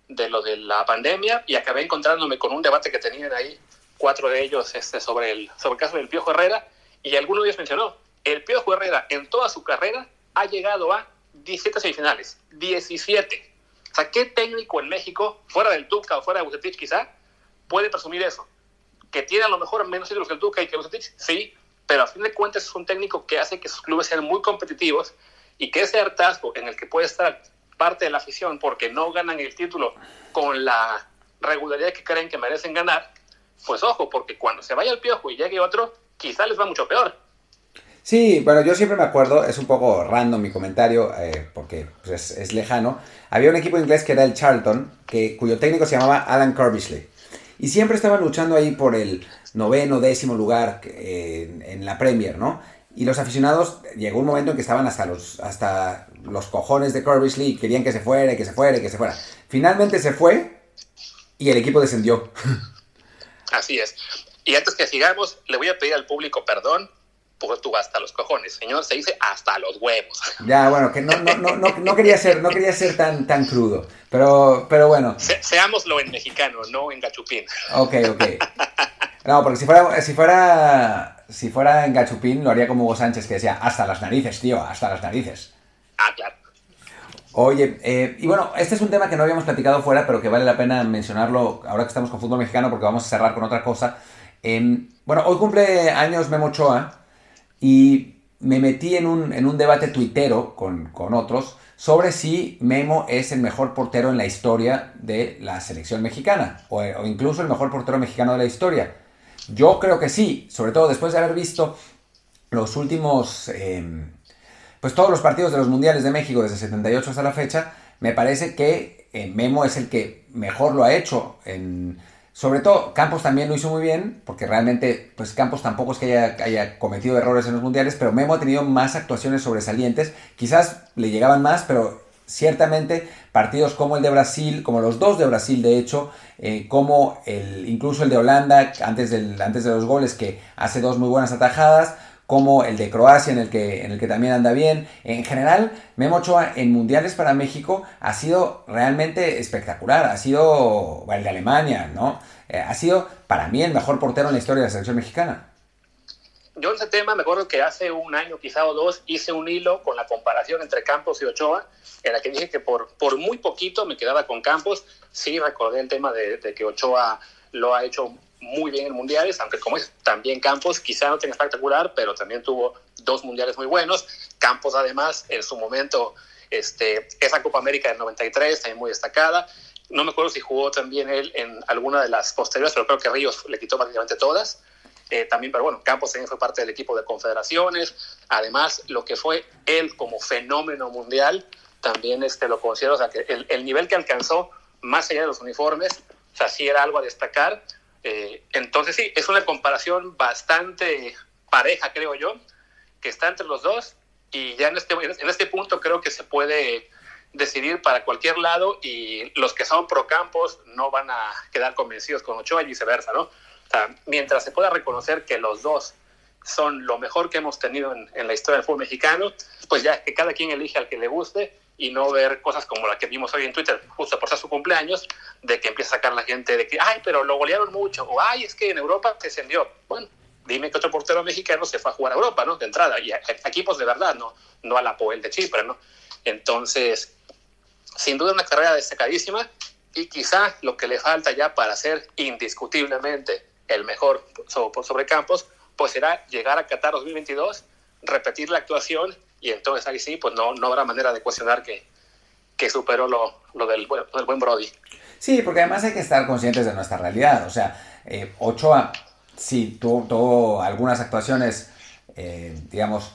de lo de la pandemia y acabé encontrándome con un debate que tenían ahí cuatro de ellos este, sobre, el, sobre el caso del Piojo Herrera y alguno de ellos mencionó, el Piojo Herrera en toda su carrera ha llegado a 17 semifinales, 17. O sea, ¿qué técnico en México, fuera del Tuca o fuera de Bucetich quizá, puede presumir eso? Que tiene a lo mejor menos títulos que el Tuca y que Bucetich, sí, pero a fin de cuentas es un técnico que hace que sus clubes sean muy competitivos y que ese hartazgo en el que puede estar parte de la afición porque no ganan el título con la regularidad que creen que merecen ganar, pues ojo, porque cuando se vaya el piojo y llegue otro, quizá les va mucho peor. Sí, bueno, yo siempre me acuerdo, es un poco random mi comentario, eh, porque pues, es, lejano. Había un equipo inglés que era el Charlton, que, cuyo técnico se llamaba Alan Curbishley. Y siempre estaban luchando ahí por el noveno, décimo lugar en, la Premier, ¿no? Y los aficionados, llegó un momento en que estaban hasta los, hasta los cojones de Curbishley y querían que se fuera, que se fuera, que se fuera. Finalmente se fue y el equipo descendió. [laughs] Así es. Y antes que sigamos, le voy a pedir al público perdón tú hasta los cojones. Señor, se dice hasta los huevos. [laughs] Ya, bueno, que no, no, no, no, quería ser, no quería ser tan, tan crudo. Pero, pero bueno. seámoslo en mexicano, no en gachupín. Ok, ok. [laughs] No, porque si fuera, si fuera, si fuera en gachupín, lo haría como Hugo Sánchez, que decía, hasta las narices, tío, hasta las narices. Ah, claro. Oye, eh, y bueno, este es un tema que no habíamos platicado fuera, pero que vale la pena mencionarlo ahora que estamos con fútbol mexicano, porque vamos a cerrar con otra cosa. Bueno, hoy cumple años Memo Ochoa y me metí en un, en un debate tuitero con, con, otros sobre si Memo es el mejor portero en la historia de la selección mexicana, o, incluso el mejor portero mexicano de la historia. Yo creo que sí, sobre todo después de haber visto los últimos, em, pues todos los partidos de los mundiales de México desde 78 hasta la fecha, me parece que eh, Memo es el que mejor lo ha hecho en sobre todo, Campos también lo hizo muy bien, porque realmente, pues Campos tampoco es que haya, cometido errores en los mundiales, pero Memo ha tenido más actuaciones sobresalientes. Quizás le llegaban más, pero ciertamente partidos como el de Brasil, como los dos de Brasil, de hecho, eh, como el, incluso el de Holanda, antes, del, antes de los goles, que hace dos muy buenas atajadas, como el de Croacia, en el que, en el que también anda bien. En general, Memo Ochoa en mundiales para México ha sido realmente espectacular. Ha sido, el de Alemania, ¿no? Eh, ha sido para mí el mejor portero en la historia de la selección mexicana. Yo en ese tema me acuerdo que hace un año, quizá o dos, hice un hilo con la comparación entre Campos y Ochoa, en la que dije que por, por muy poquito me quedaba con Campos. Sí recordé el tema de, de que Ochoa lo ha hecho muy bien en mundiales, aunque como es también Campos, quizá no tenga espectacular, pero también tuvo dos mundiales muy buenos. Campos además en su momento, este, esa Copa América del 93 también muy destacada. No me acuerdo si jugó también él en alguna de las posteriores, pero creo que Ríos le quitó prácticamente todas. Eh, también, pero bueno, Campos también fue parte del equipo de confederaciones. Además, lo que fue él como fenómeno mundial, también este, lo considero, o sea, que el, el nivel que alcanzó, más allá de los uniformes, o sea, sí era algo a destacar eh, entonces sí, es una comparación bastante pareja, creo yo, que está entre los dos y ya en este, en este punto creo que se puede decidir para cualquier lado y los que son pro campos no van a quedar convencidos con Ochoa y viceversa, ¿no? O sea, mientras se pueda reconocer que los dos son lo mejor que hemos tenido en, en la historia del fútbol mexicano, pues ya que cada quien elige al que le guste y no ver cosas como la que vimos hoy en Twitter, justo por ser su cumpleaños, de que empieza a sacar la gente de que, ay, pero lo golearon mucho, o ay, es que en Europa se encendió. Bueno, dime que otro portero mexicano se fue a jugar a Europa, ¿no? De entrada, y a, equipos de verdad, ¿no? No a la Poel de Chipre, ¿no? Entonces, sin duda una carrera destacadísima y quizá lo que le falta ya para ser indiscutiblemente el mejor sobre, sobre campos, pues será llegar a Qatar 2022, repetir la actuación y entonces ahí sí, pues no, no habrá manera de cuestionar que, que superó lo, lo, del, del, buen Brody. Sí, porque además hay que estar conscientes de nuestra realidad. O sea, eh, Ochoa sí tuvo, algunas actuaciones, eh, digamos,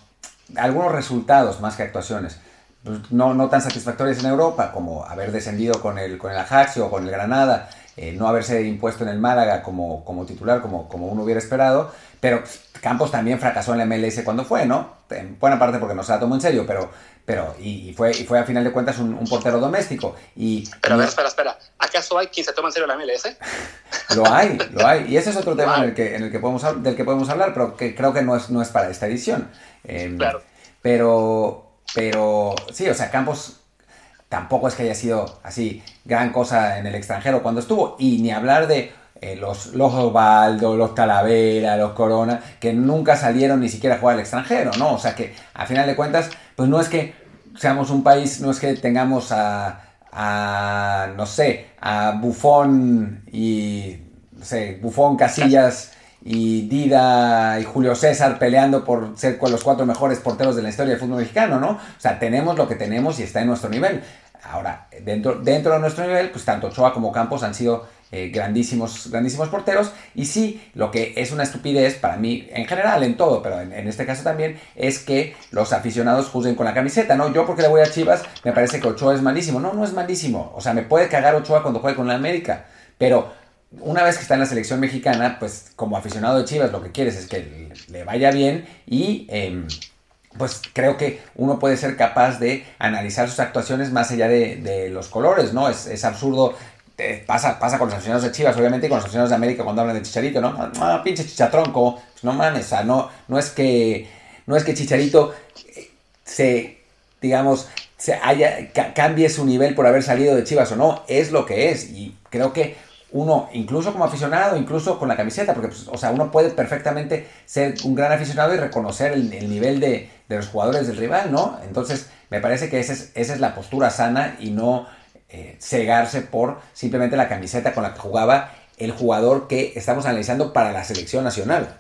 algunos resultados más que actuaciones. Pues, no, no tan satisfactorias en Europa, como haber descendido con el, con el Ajax o con el Granada, eh, no haberse impuesto en el Málaga como, como titular, como, como uno hubiera esperado, pero Campos también fracasó en la MLS cuando fue, ¿no? En buena parte porque no se la tomó en serio, pero, pero y, fue, y fue a final de cuentas un, portero doméstico. Y, pero a ver, espera, espera. ¿Acaso hay quien se toma en serio la MLS? lo hay, lo hay. Y ese es otro [laughs] tema en el que, en el que podemos, del que podemos hablar, pero que creo que no es, no es para esta edición. Em, claro. Pero, pero sí, o sea, Campos tampoco es que haya sido así gran cosa en el extranjero cuando estuvo. Y ni hablar de eh, los, los Osvaldo, los Talavera, los Corona, que nunca salieron ni siquiera a jugar al extranjero, ¿no? O sea que, a final de cuentas, pues no es que seamos un país, no es que tengamos a, a no sé, a Bufón y, no sé, Bufón, Casillas y Dida y Julio César peleando por ser los cuatro mejores porteros de la historia del fútbol mexicano, ¿no? O sea, tenemos lo que tenemos y está en nuestro nivel. Ahora, dentro, dentro de nuestro nivel, pues tanto Ochoa como Campos han sido eh, grandísimos, grandísimos porteros. Y sí, lo que es una estupidez para mí, en general, en todo, pero en, este caso también, es que los aficionados juzguen con la camiseta, ¿no? Yo porque le voy a Chivas, me parece que Ochoa es malísimo. No, no es malísimo. O sea, me puede cagar Ochoa cuando juegue con la América. Pero una vez que está en la selección mexicana, pues como aficionado de Chivas, lo que quieres es que le vaya bien y... Em, pues creo que uno puede ser capaz de analizar sus actuaciones más allá de, los colores, ¿no? Es, absurdo pasa, pasa con los aficionados de Chivas, obviamente, y con los aficionados de América cuando hablan de Chicharito, ¿no? Ah, pinche chichatronco, pues no mames, o sea, no, no es que, no es que Chicharito eh, se, digamos, se haya, cambie su nivel por haber salido de Chivas o no, es lo que es, y creo que uno, incluso como aficionado, incluso con la camiseta, porque, pues, o sea, uno puede perfectamente ser un gran aficionado y reconocer el, nivel de, de, los jugadores del rival, ¿no? Entonces, me parece que esa es, esa es la postura sana y no eh, cegarse por simplemente la camiseta con la que jugaba el jugador que estamos analizando para la selección nacional.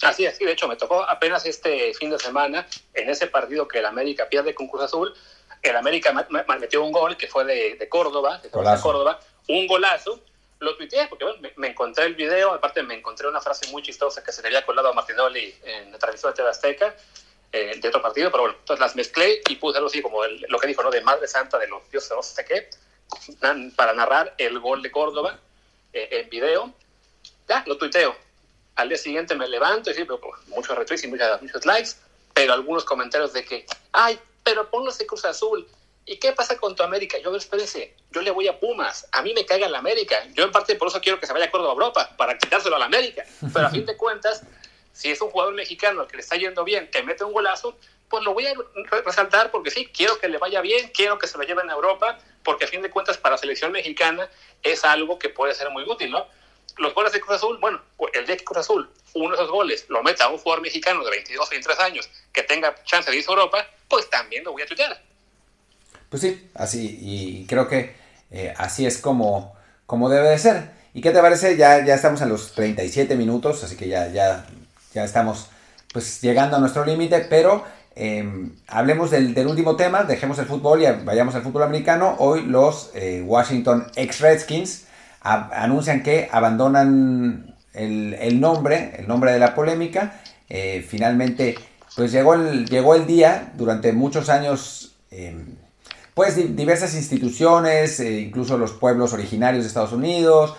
Así es, sí, de hecho me tocó apenas este fin de semana, en ese partido que el América pierde con Cruz Azul, el América metió un gol que fue de, Córdoba, de Córdoba, un golazo, lo tuiteé porque me, encontré el video, aparte me encontré una frase muy chistosa que se le había colado a Martinoli en la transmisión de TV Azteca, eh, de otro partido, pero bueno, entonces las mezclé y puse algo así como lo que dijo, ¿no? De Madre Santa de los dioses, no sé qué, para narrar el gol de Córdoba eh, en video. Ya, lo tuiteo. Al día siguiente me levanto y sí, pero, muchos retweets y muchos likes, pero algunos comentarios de que, ay, pero póngase Cruz Azul. ¿Y qué pasa con tu América? Yo, espérense, yo le voy a Pumas, a mí me caiga la América. Yo en parte por eso quiero que se vaya a Córdoba a Europa, para quitárselo a la América. Pero a fin de cuentas, si es un jugador mexicano al que le está yendo bien, que mete un golazo, pues lo voy a resaltar porque sí, quiero que le vaya bien, quiero que se lo lleven a Europa, porque a fin de cuentas para la selección mexicana es algo que puede ser muy útil, ¿no? Los goles de Cruz Azul, bueno, el de Cruz Azul, uno de esos goles lo meta a un jugador mexicano de 22 o 23 años que tenga chance de irse a Europa, pues también lo voy a tuitear. Pues sí, así, y creo que eh, así es como, como debe de ser. ¿Y qué te parece? Ya, ya estamos a los 37 minutos, así que ya, ya, ya estamos pues llegando a nuestro límite, pero Em, hablemos del, último tema, dejemos el fútbol y vayamos al fútbol americano. Hoy los eh, Washington ex-Redskins anuncian que abandonan el, nombre, el nombre de la polémica. Eh, finalmente, pues llegó el, llegó el día, durante muchos años, em, pues diversas instituciones, eh, incluso los pueblos originarios de Estados Unidos,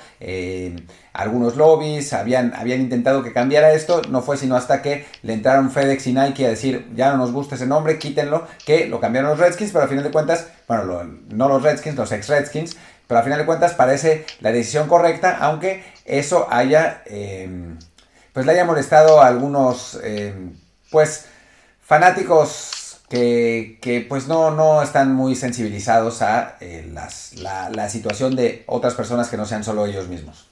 algunos lobbies habían, habían intentado que cambiara esto, no fue sino hasta que le entraron FedEx y Nike a decir, ya no nos gusta ese nombre, quítenlo, que lo cambiaron los Redskins, pero a final de cuentas, bueno, no los Redskins, los ex-Redskins, pero a final de cuentas parece la decisión correcta, aunque eso haya, em, pues le haya molestado a algunos, pues, fanáticos que, pues no, no están muy sensibilizados a eh, las, la, la situación de otras personas que no sean solo ellos mismos.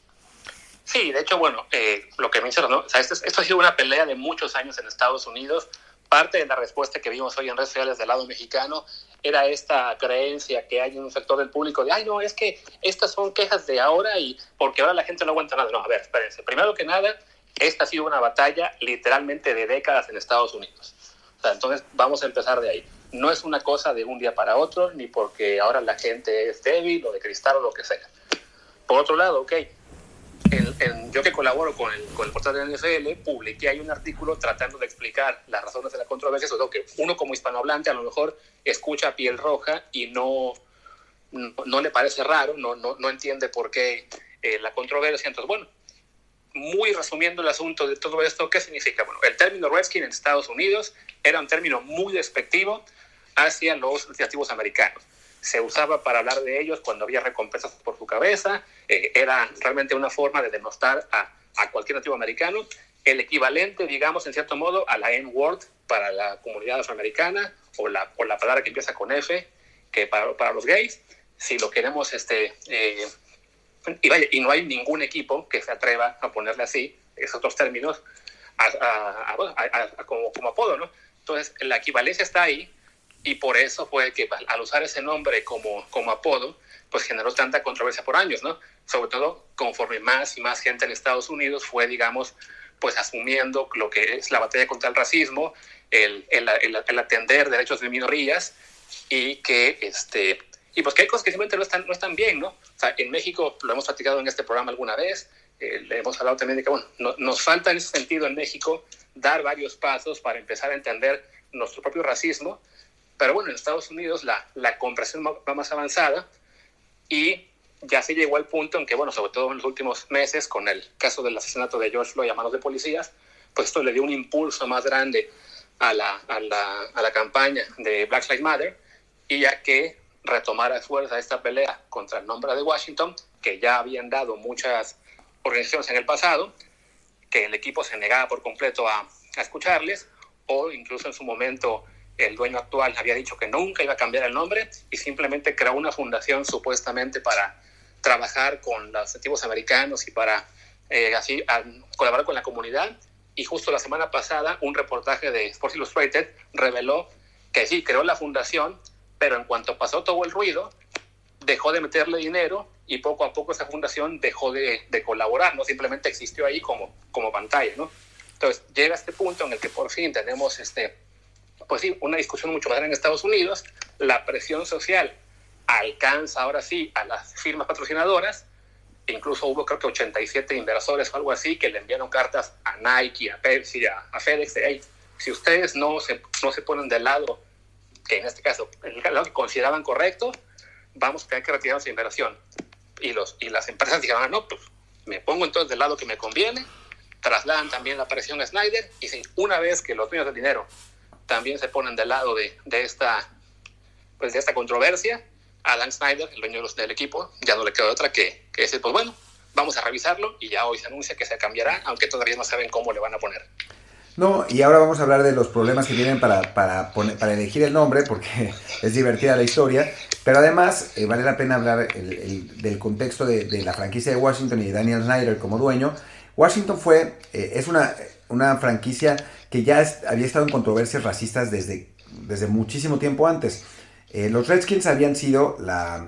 Sí, de hecho, bueno, eh, lo que mencionas, ¿no? O sea, esto, esto, ha sido una pelea de muchos años en Estados Unidos. Parte de la respuesta que vimos hoy en redes sociales del lado mexicano era esta creencia que hay en un sector del público de, ay, no, es que estas son quejas de ahora y porque ahora la gente no aguanta nada. No, a ver, espérense. Primero que nada, esta ha sido una batalla literalmente de décadas en Estados Unidos. Entonces vamos a empezar de ahí. No es una cosa de un día para otro, ni porque ahora la gente es débil o de cristal o lo que sea. Por otro lado, ok, yo que colaboro con el, portal de NFL, publiqué ahí un artículo tratando de explicar las razones de la controversia, sobre todo que uno como hispanohablante a lo mejor escucha piel roja y no, no, le parece raro, no, no, no entiende por qué eh, la controversia. Entonces, bueno, muy resumiendo el asunto de todo esto, ¿qué significa? Bueno, el término Redskin en Estados Unidos era un término muy despectivo hacia los legislativos americanos se usaba para hablar de ellos cuando había recompensas por su cabeza, eh, era realmente una forma de denostar a, a, cualquier nativo americano, el equivalente, digamos, en cierto modo, a la N-word para la comunidad afroamericana, o la, o la palabra que empieza con F, que para, para los gays, si lo queremos, este, eh, y, vaya, y no hay ningún equipo que se atreva a ponerle así, esos otros términos, como, como apodo, ¿no? Entonces, la equivalencia está ahí, y por eso fue que al usar ese nombre como, como apodo, pues generó tanta controversia por años, ¿no? Sobre todo conforme más y más gente en Estados Unidos fue, digamos, pues asumiendo lo que es la batalla contra el racismo, el, el, el, atender derechos de minorías y que este, Y pues que hay cosas que simplemente no están, no están bien, ¿no? O sea, en México, lo hemos platicado en este programa alguna vez, eh, le hemos hablado también de que, bueno, nos falta en ese sentido en México dar varios pasos para empezar a entender nuestro propio racismo, pero bueno, en Estados Unidos la, la comprensión va más avanzada y ya se llegó al punto en que, bueno, sobre todo en los últimos meses, con el caso del asesinato de George Floyd a manos de policías, pues esto le dio un impulso más grande a la, a la, a la campaña de Black Lives Matter y ya que retomara fuerza esta pelea contra el nombre de Washington, que ya habían dado muchas organizaciones en el pasado, que el equipo se negaba por completo a, a escucharles, o incluso en su momento el dueño actual había dicho que nunca iba a cambiar el nombre y simplemente creó una fundación supuestamente para trabajar con los nativos americanos y para eh, así colaborar con la comunidad. Y justo la semana pasada un reportaje de Sports Illustrated reveló que sí, creó la fundación, pero en cuanto pasó todo el ruido, dejó de meterle dinero y poco a poco esa fundación dejó de, de, colaborar, no simplemente existió ahí como, como pantalla, ¿no? Entonces llega este punto en el que por fin tenemos este, pues sí, una discusión mucho más grande en Estados Unidos, la presión social alcanza ahora sí a las firmas patrocinadoras, incluso hubo creo que 87 inversores o algo así que le enviaron cartas a Nike, a Pepsi, a, FedEx, de, si ustedes no se, no se ponen del lado, que en este caso, lado que consideraban correcto, vamos a tener que retirar esa inversión. Y, los, y las empresas dijeron, ah, no, pues me pongo entonces del lado que me conviene, trasladan también la presión a Snyder, y si una vez que los dueños del dinero también se ponen del lado de, de esta, pues de esta controversia, Alan Snyder, el dueño del equipo, ya no le queda otra que, que decir, pues bueno, vamos a revisarlo y ya hoy se anuncia que se cambiará, aunque todavía no saben cómo le van a poner. No, y ahora vamos a hablar de los problemas que tienen para, para, para elegir el nombre, porque [laughs] es divertida la historia, pero además eh, vale la pena hablar el, del contexto de, la franquicia de Washington y de Daniel Snyder como dueño. Washington fue, eh, es una, una franquicia que ya había estado en controversias racistas desde, desde muchísimo tiempo antes. Eh, los Redskins habían sido la,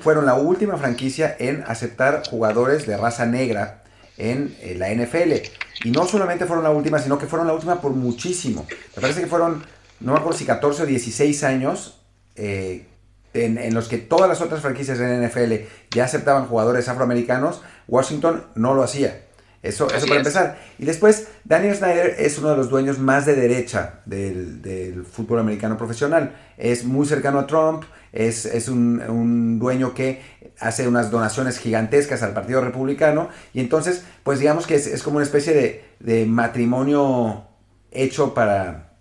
fueron la última franquicia en aceptar jugadores de raza negra en eh, la NFL. Y no solamente fueron la última, sino que fueron la última por muchísimo. Me parece que fueron, no me acuerdo si 14 o 16 años eh, en, los que todas las otras franquicias en NFL ya aceptaban jugadores afroamericanos. Washington no lo hacía. Eso, eso para empezar. Y después, Daniel Snyder es uno de los dueños más de derecha del, fútbol americano profesional. Es muy cercano a Trump, es, es un, dueño que hace unas donaciones gigantescas al Partido Republicano. Y entonces, pues digamos que es, como una especie de, de, matrimonio hecho para,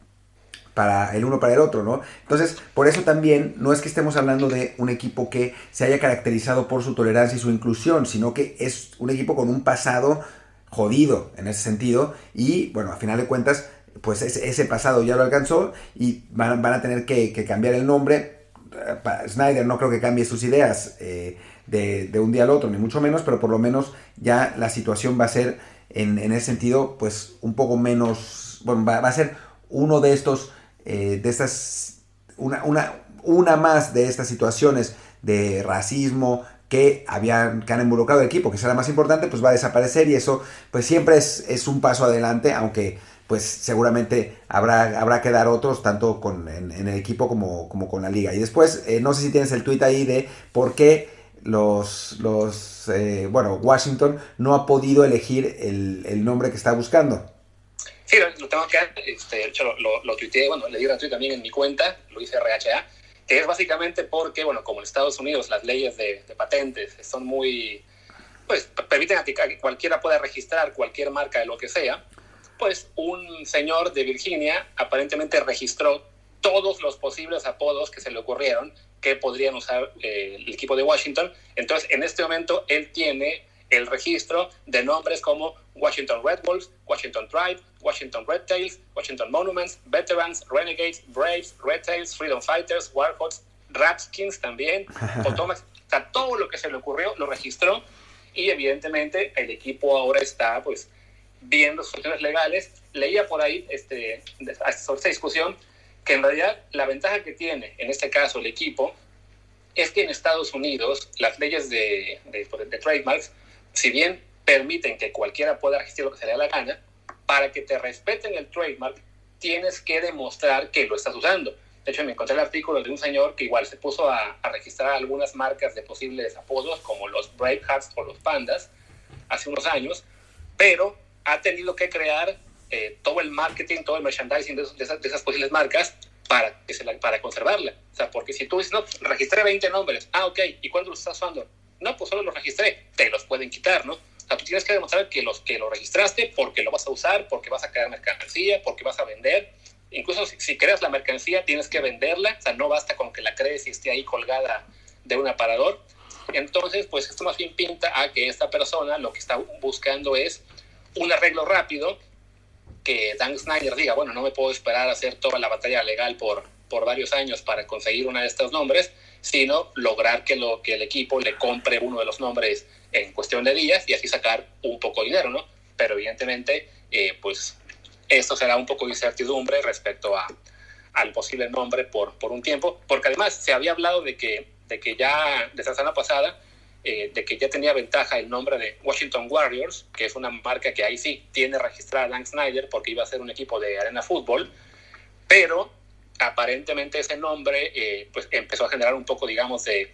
para el uno para el otro, ¿no? Entonces, por eso también no es que estemos hablando de un equipo que se haya caracterizado por su tolerancia y su inclusión, sino que es un equipo con un pasado jodido en ese sentido y bueno, a final de cuentas, pues ese, pasado ya lo alcanzó y van, van a tener que, cambiar el nombre. Snyder no creo que cambie sus ideas eh, de, un día al otro, ni mucho menos, pero por lo menos ya la situación va a ser en, ese sentido, pues un poco menos, bueno, va, a ser uno de estos, eh, de estas, una, una, una más de estas situaciones de racismo, que habían que han involucrado el equipo, que será más importante, pues va a desaparecer y eso pues siempre es, es un paso adelante, aunque pues seguramente habrá, habrá que dar otros, tanto con, en, el equipo como, como, con la liga. Y después, eh, no sé si tienes el tweet ahí de por qué los, los eh, bueno, Washington no ha podido elegir el, el, nombre que está buscando. Sí, lo tengo que este, de hecho lo, lo, lo tuiteé, bueno, le di un tweet también en mi cuenta, lo hice RHA, que es básicamente porque, bueno, como en Estados Unidos las leyes de, patentes son muy, pues permiten a que cualquiera pueda registrar cualquier marca de lo que sea, pues un señor de Virginia aparentemente registró todos los posibles apodos que se le ocurrieron que podrían usar eh, el equipo de Washington. Entonces, en este momento, él tiene el registro de nombres como Washington Red Wolves, Washington Tribe, Washington Red Tails, Washington Monuments, Veterans, Renegades, Braves, Red Tails, Freedom Fighters, Warhawks, Rapskins también, [laughs] Potomac, o sea, todo lo que se le ocurrió lo registró y evidentemente el equipo ahora está pues viendo soluciones legales. Leía por ahí este, sobre esta discusión que en realidad la ventaja que tiene en este caso el equipo es que en Estados Unidos las leyes de, de, de trademarks si bien permiten que cualquiera pueda registrar lo que se le dé la gana, para que te respeten el trademark, tienes que demostrar que lo estás usando. De hecho, me encontré el artículo de un señor que igual se puso a, registrar algunas marcas de posibles apodos, como los Bravehearts o los Pandas, hace unos años, pero ha tenido que crear eh, todo el marketing, todo el merchandising de, esas, posibles marcas para, que se para conservarla. O sea, porque si tú dices, no, registré 20 nombres, ah, ok, ¿y cuándo los estás usando? No, pues solo los registré, te los pueden quitar, ¿no? O sea, tú tienes que demostrar que los que lo registraste porque lo vas a usar, porque vas a crear mercancía, porque vas a vender incluso si, creas la mercancía, tienes que venderla, o sea, no basta con que la crees y esté ahí colgada de un aparador. Entonces, pues esto más bien pinta a que esta persona lo que está buscando es un arreglo rápido, que Dan Snyder diga, bueno, no me puedo esperar a hacer toda la batalla legal por, por varios años para conseguir uno de estos nombres, sino lograr que, lo, que el equipo le compre uno de los nombres en cuestión de días y así sacar un poco de dinero, ¿no? Pero evidentemente, eh, pues esto será un poco de incertidumbre respecto a, al posible nombre por, por un tiempo, porque además se había hablado de que, de que ya, desde la semana pasada, eh, de que ya tenía ventaja el nombre de Washington Warriors, que es una marca que ahí sí tiene registrada Dan Snyder porque iba a ser un equipo de arena fútbol, pero aparentemente ese nombre eh, pues empezó a generar un poco, digamos, de,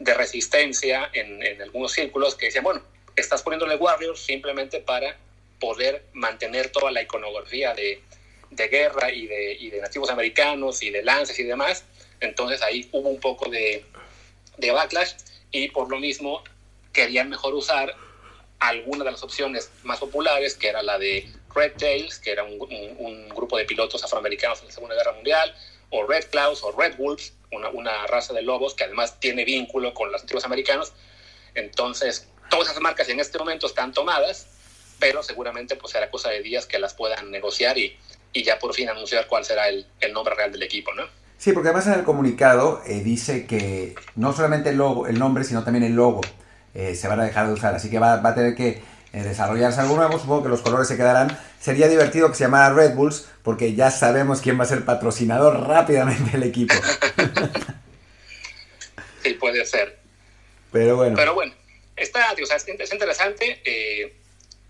de resistencia en, en, algunos círculos que decían, bueno, estás poniéndole Warriors simplemente para poder mantener toda la iconografía de, de guerra y de, y de, nativos americanos y de lances y demás. Entonces ahí hubo un poco de, de backlash y por lo mismo querían mejor usar alguna de las opciones más populares, que era la de Red Tails, que era un, grupo de pilotos afroamericanos en la Segunda Guerra Mundial, o Red Clouds o Red Wolves, una, raza de lobos que además tiene vínculo con los nativos americanos. Entonces, todas esas marcas en este momento están tomadas pero seguramente pues será cosa de días que las puedan negociar y, y ya por fin anunciar cuál será el, el, nombre real del equipo, ¿no? Sí, porque además en el comunicado eh, dice que no solamente el, logo, el nombre, sino también el logo eh, se van a dejar de usar, así que va, va a tener que eh, desarrollarse algo nuevo, supongo que los colores se quedarán. Sería divertido que se llamara Red Bulls, porque ya sabemos quién va a ser patrocinador rápidamente del equipo. [laughs] sí, puede ser. Pero bueno. Pero bueno, está, o sea, es interesante. Eh,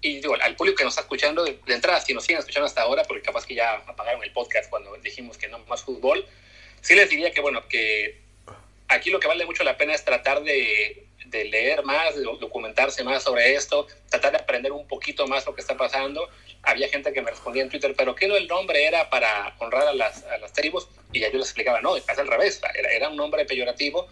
y digo, al público que nos está escuchando, de, entrada, si nos siguen escuchando hasta ahora, porque capaz que ya apagaron el podcast cuando dijimos que no más fútbol, sí les diría que, bueno, que aquí lo que vale mucho la pena es tratar de, leer más, de documentarse más sobre esto, tratar de aprender un poquito más lo que está pasando. Había gente que me respondía en Twitter, pero ¿qué no el nombre era para honrar a las, a las tribus? Y ya yo les explicaba, no, es al revés, era, era un nombre peyorativo.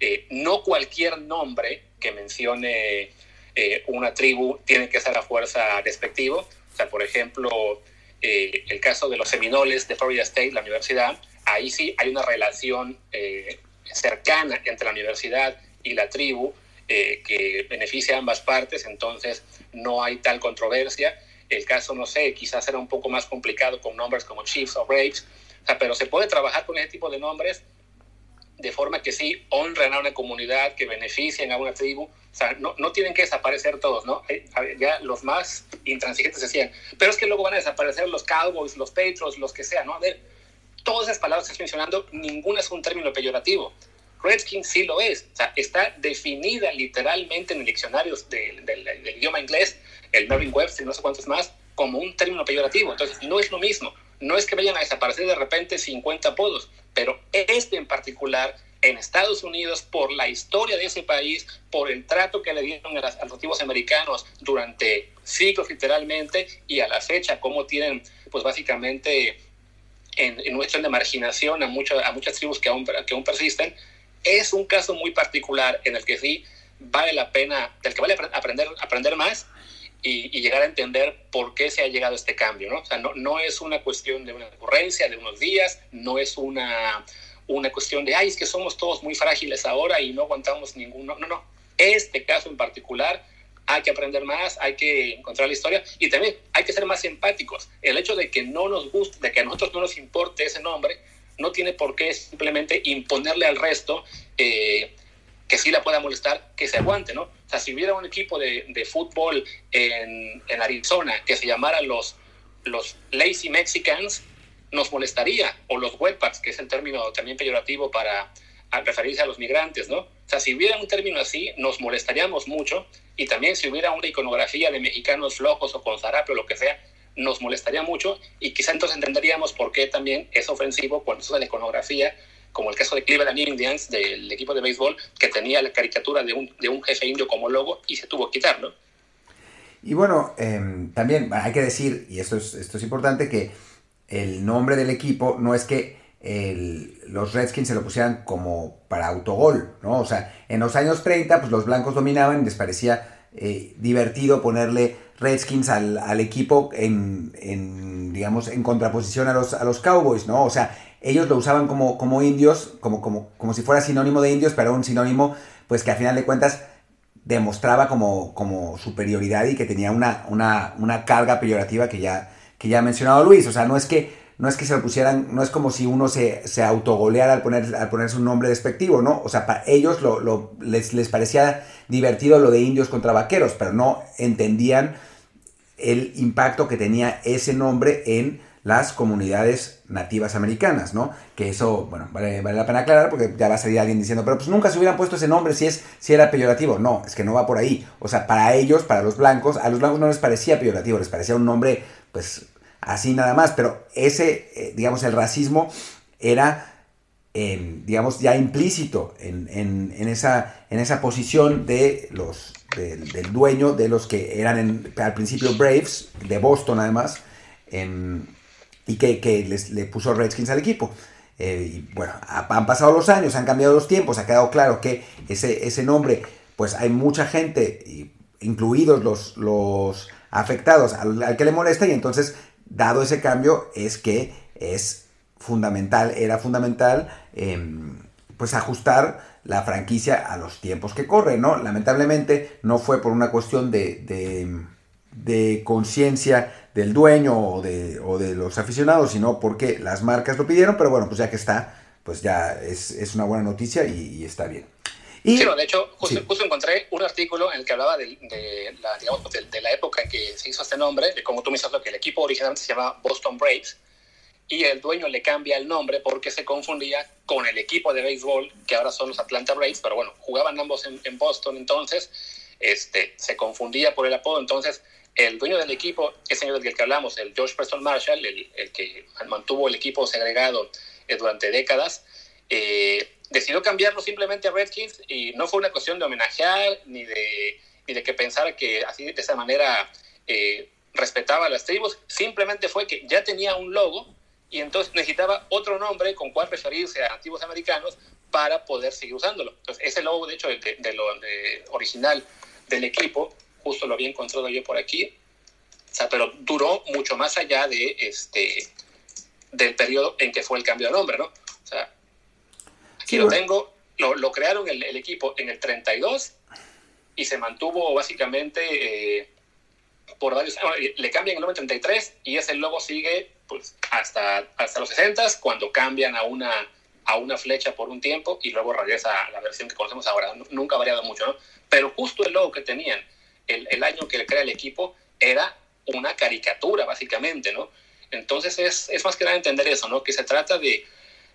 Eh, no cualquier nombre que mencione eh, una tribu tiene que ser a fuerza despectivo. O sea, por ejemplo, eh, el caso de los Seminoles de Florida State, la universidad, ahí sí hay una relación eh, cercana entre la universidad y la tribu que beneficia a ambas partes, entonces no hay tal controversia. El caso, no sé, quizás era un poco más complicado con nombres como Chiefs o Braves, o sea, pero se puede trabajar con ese tipo de nombres de forma que sí honren a una comunidad, que beneficien a una tribu. O sea, no, no tienen que desaparecer todos, ¿no? Eh, ya los más intransigentes decían, pero es que luego van a desaparecer los Cowboys, los Patriots, los que sean, ¿no? A ver, todas esas palabras que estás mencionando, ninguna es un término peyorativo. Redskin sí lo es, o sea, está definida literalmente en el diccionario del, del, idioma inglés, el Merriam Webster y no sé cuántos más, como un término peyorativo. Entonces, no es lo mismo. No es que vayan a desaparecer de repente 50 apodos, pero este en particular en Estados Unidos, por la historia de ese país, por el trato que le dieron a, los nativos americanos durante siglos literalmente y a la fecha, cómo tienen pues básicamente en, en de marginación a, mucho, a muchas tribus que aún, que aún persisten, es un caso muy particular en el que sí vale la pena, del que vale aprender, aprender más y, llegar a entender por qué se ha llegado a este cambio, ¿no? O sea, no, no es una cuestión de una ocurrencia de unos días, no es una, una cuestión de, ay, es que somos todos muy frágiles ahora y no aguantamos ninguno. No, no. Este caso en particular hay que aprender más, hay que encontrar la historia y también hay que ser más empáticos. El hecho de que no nos guste, de que a nosotros no nos importe ese nombre, no tiene por qué simplemente imponerle al resto eh, que sí la pueda molestar, que se aguante, ¿no? O sea, si hubiera un equipo de, de fútbol en, en, Arizona que se llamara los, los Lazy Mexicans, nos molestaría, o los wetbacks, que es el término también peyorativo para referirse a los migrantes, ¿no? O sea, si hubiera un término así, nos molestaríamos mucho, y también si hubiera una iconografía de mexicanos flojos o con zarape o lo que sea, nos molestaría mucho y quizá entonces entenderíamos por qué también es ofensivo cuando se usa la iconografía, como el caso de Cleveland Indians, del equipo de béisbol, que tenía la caricatura de un, de un jefe indio como logo y se tuvo que quitarlo. Y bueno, em, también hay que decir, y esto es, esto es importante, que el nombre del equipo no es que los Redskins se lo pusieran como para autogol, ¿no? O sea, en los años 30, pues los blancos dominaban y les parecía eh, divertido ponerle Redskins al, equipo en, digamos, en contraposición a los, a los Cowboys, ¿no? O sea, ellos lo usaban como, como indios, como, como, como si fuera sinónimo de indios, pero un sinónimo, pues que a final de cuentas demostraba como, como superioridad y que tenía una, una, una carga peyorativa que ya, que ya ha mencionado Luis. O sea, no es que no es que se lo pusieran, no es como si uno se, se autogoleara al poner, al ponerse un nombre despectivo, ¿no? O sea, para ellos lo, les, les, parecía divertido lo de indios contra vaqueros, pero no entendían el impacto que tenía ese nombre en las comunidades nativas americanas, ¿no? Que eso, bueno, vale, vale, la pena aclarar porque ya va a salir alguien diciendo, pero pues nunca se hubieran puesto ese nombre si, es, si era peyorativo. No, es que no va por ahí. O sea, para ellos, para los blancos, a los blancos no les parecía peyorativo, les parecía un nombre, pues, así nada más, pero ese, eh, digamos, el racismo era, em, digamos, ya implícito en, esa, en esa posición de los, del, dueño, de los que eran al principio Braves, de Boston además, em, y que, les, le puso Redskins al equipo. Eh, y bueno, han pasado los años, han cambiado los tiempos, ha quedado claro que ese, ese nombre, pues hay mucha gente, incluidos los, los afectados, al, que le molesta, y entonces dado ese cambio, es que es fundamental, era fundamental, em, pues ajustar la franquicia a los tiempos que corren, ¿no? Lamentablemente no fue por una cuestión de, de, conciencia del dueño o de, o de, los aficionados, sino porque las marcas lo pidieron, pero bueno, pues ya que está, pues ya es, una buena noticia y, está bien. Y, sí, de hecho, justo, encontré un artículo en el que hablaba de, la, digamos, de, la época en que se hizo este nombre, de como tú me dices, que el equipo originalmente se llamaba Boston Braves, y el dueño le cambia el nombre porque se confundía con el equipo de béisbol, que ahora son los Atlanta Braves, pero bueno, jugaban ambos en, Boston entonces, este, se confundía por el apodo, entonces el dueño del equipo, ese señor del que hablamos, el George Preston Marshall, el, el que mantuvo el equipo segregado eh, durante décadas, eh, decidió cambiarlo simplemente a Redskins y no fue una cuestión de homenajear ni de, ni de que pensara que así de esa manera eh, respetaba a las tribus, simplemente fue que ya tenía un logo y entonces necesitaba otro nombre con cual referirse a nativos americanos para poder seguir usándolo. Entonces, ese logo, de hecho, de, lo original del equipo, justo lo había encontrado yo por aquí, o sea, pero duró mucho más allá de este del periodo en que fue el cambio de nombre, ¿no? O sea, aquí lo tengo, lo, lo crearon el, el, equipo en el 32 y se mantuvo básicamente eh, por varios años, le cambian el nombre 33 y ese logo sigue pues, hasta, hasta los 60 cuando cambian a una, a una flecha por un tiempo y luego regresa a la versión que conocemos ahora. Nunca ha variado mucho, ¿no? Pero justo el logo que tenían el, el año que crea el equipo era una caricatura, básicamente, ¿no? Entonces es, es más que nada entender eso, ¿no? Que se trata de,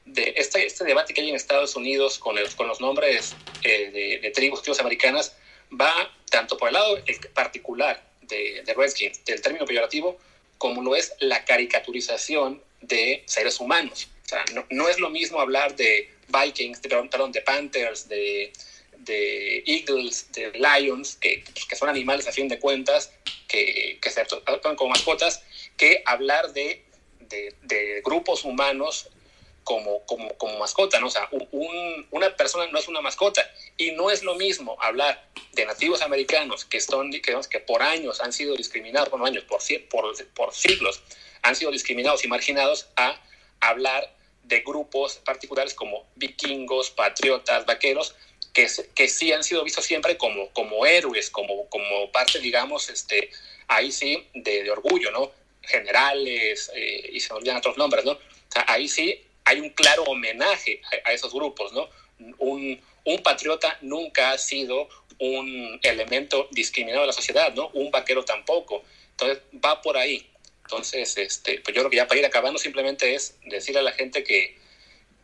de este, este debate que hay en Estados Unidos con, el, con los nombres eh, de, de, tribus, tribus americanas, va tanto por el lado particular de, de Redskins, del término peyorativo, como lo es la caricaturización de seres humanos. O sea, no, no es lo mismo hablar de Vikings, de, perdón, de Panthers, de, de Eagles, de Lions, que, pues, que, son animales a fin de cuentas, que, que se actúan como mascotas, que hablar de, de, de grupos humanos como, como, como mascota, ¿no? O sea, un, una persona no es una mascota y no es lo mismo hablar de nativos americanos que, son, que, que por años han sido discriminados, bueno, años, por, por, por siglos, han sido discriminados y marginados a hablar de grupos particulares como vikingos, patriotas, vaqueros, que, que sí han sido vistos siempre como, como héroes, como, como parte, digamos, este, ahí sí, de, de orgullo, ¿no? Generales, eh, y se olvidan otros nombres, ¿no? O sea, ahí sí hay un claro homenaje a, esos grupos, ¿no? Un, patriota nunca ha sido un elemento discriminado de la sociedad, ¿no? Un vaquero tampoco. Entonces, va por ahí. Entonces, este, pues yo creo que ya para ir acabando simplemente es decirle a la gente que,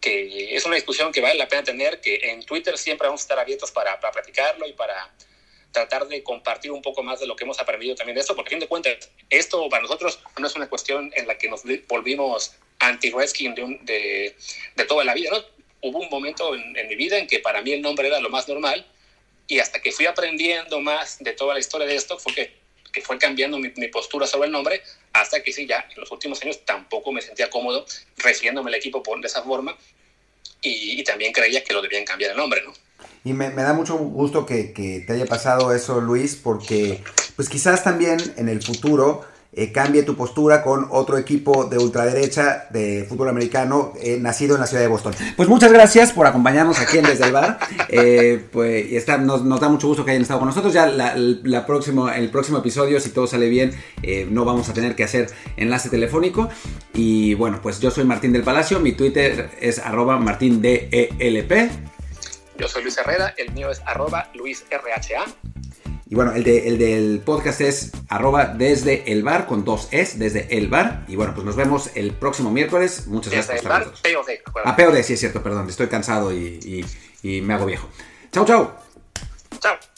que es una discusión que vale la pena tener, que en Twitter siempre vamos a estar abiertos para, para platicarlo y para, tratar de compartir un poco más de lo que hemos aprendido también de esto, porque a fin de cuentas, esto para nosotros no es una cuestión en la que nos volvimos anti-wrestling de, de, toda la vida, ¿no? Hubo un momento en, mi vida en que para mí el nombre era lo más normal y hasta que fui aprendiendo más de toda la historia de esto fue que, que fue cambiando mi, mi, postura sobre el nombre hasta que sí, ya en los últimos años tampoco me sentía cómodo refiriéndome al equipo por, de esa forma y, y también creía que lo debían cambiar el nombre, ¿no? Y me, me, da mucho gusto que, que, te haya pasado eso, Luis, porque pues quizás también en el futuro eh, cambie tu postura con otro equipo de ultraderecha de fútbol americano eh, nacido en la ciudad de Boston. Pues muchas gracias por acompañarnos aquí en Desde el Bar. Eh, pues, y está, nos, nos, da mucho gusto que hayan estado con nosotros. Ya la, la próximo, el próximo episodio, si todo sale bien, no vamos a tener que hacer enlace telefónico. Y bueno, pues yo soy Martín del Palacio, mi Twitter es arroba martindelp. Yo soy Luis Herrera, el mío es arroba luisrha. Y bueno, el, de, el del podcast es arroba desde el bar con dos es, desde el bar. Y bueno, pues nos vemos el próximo miércoles. Muchas gracias por estar con nosotros. A POD, sí es cierto, perdón. Estoy cansado y, y, y me hago viejo. Chao, chao. Chao.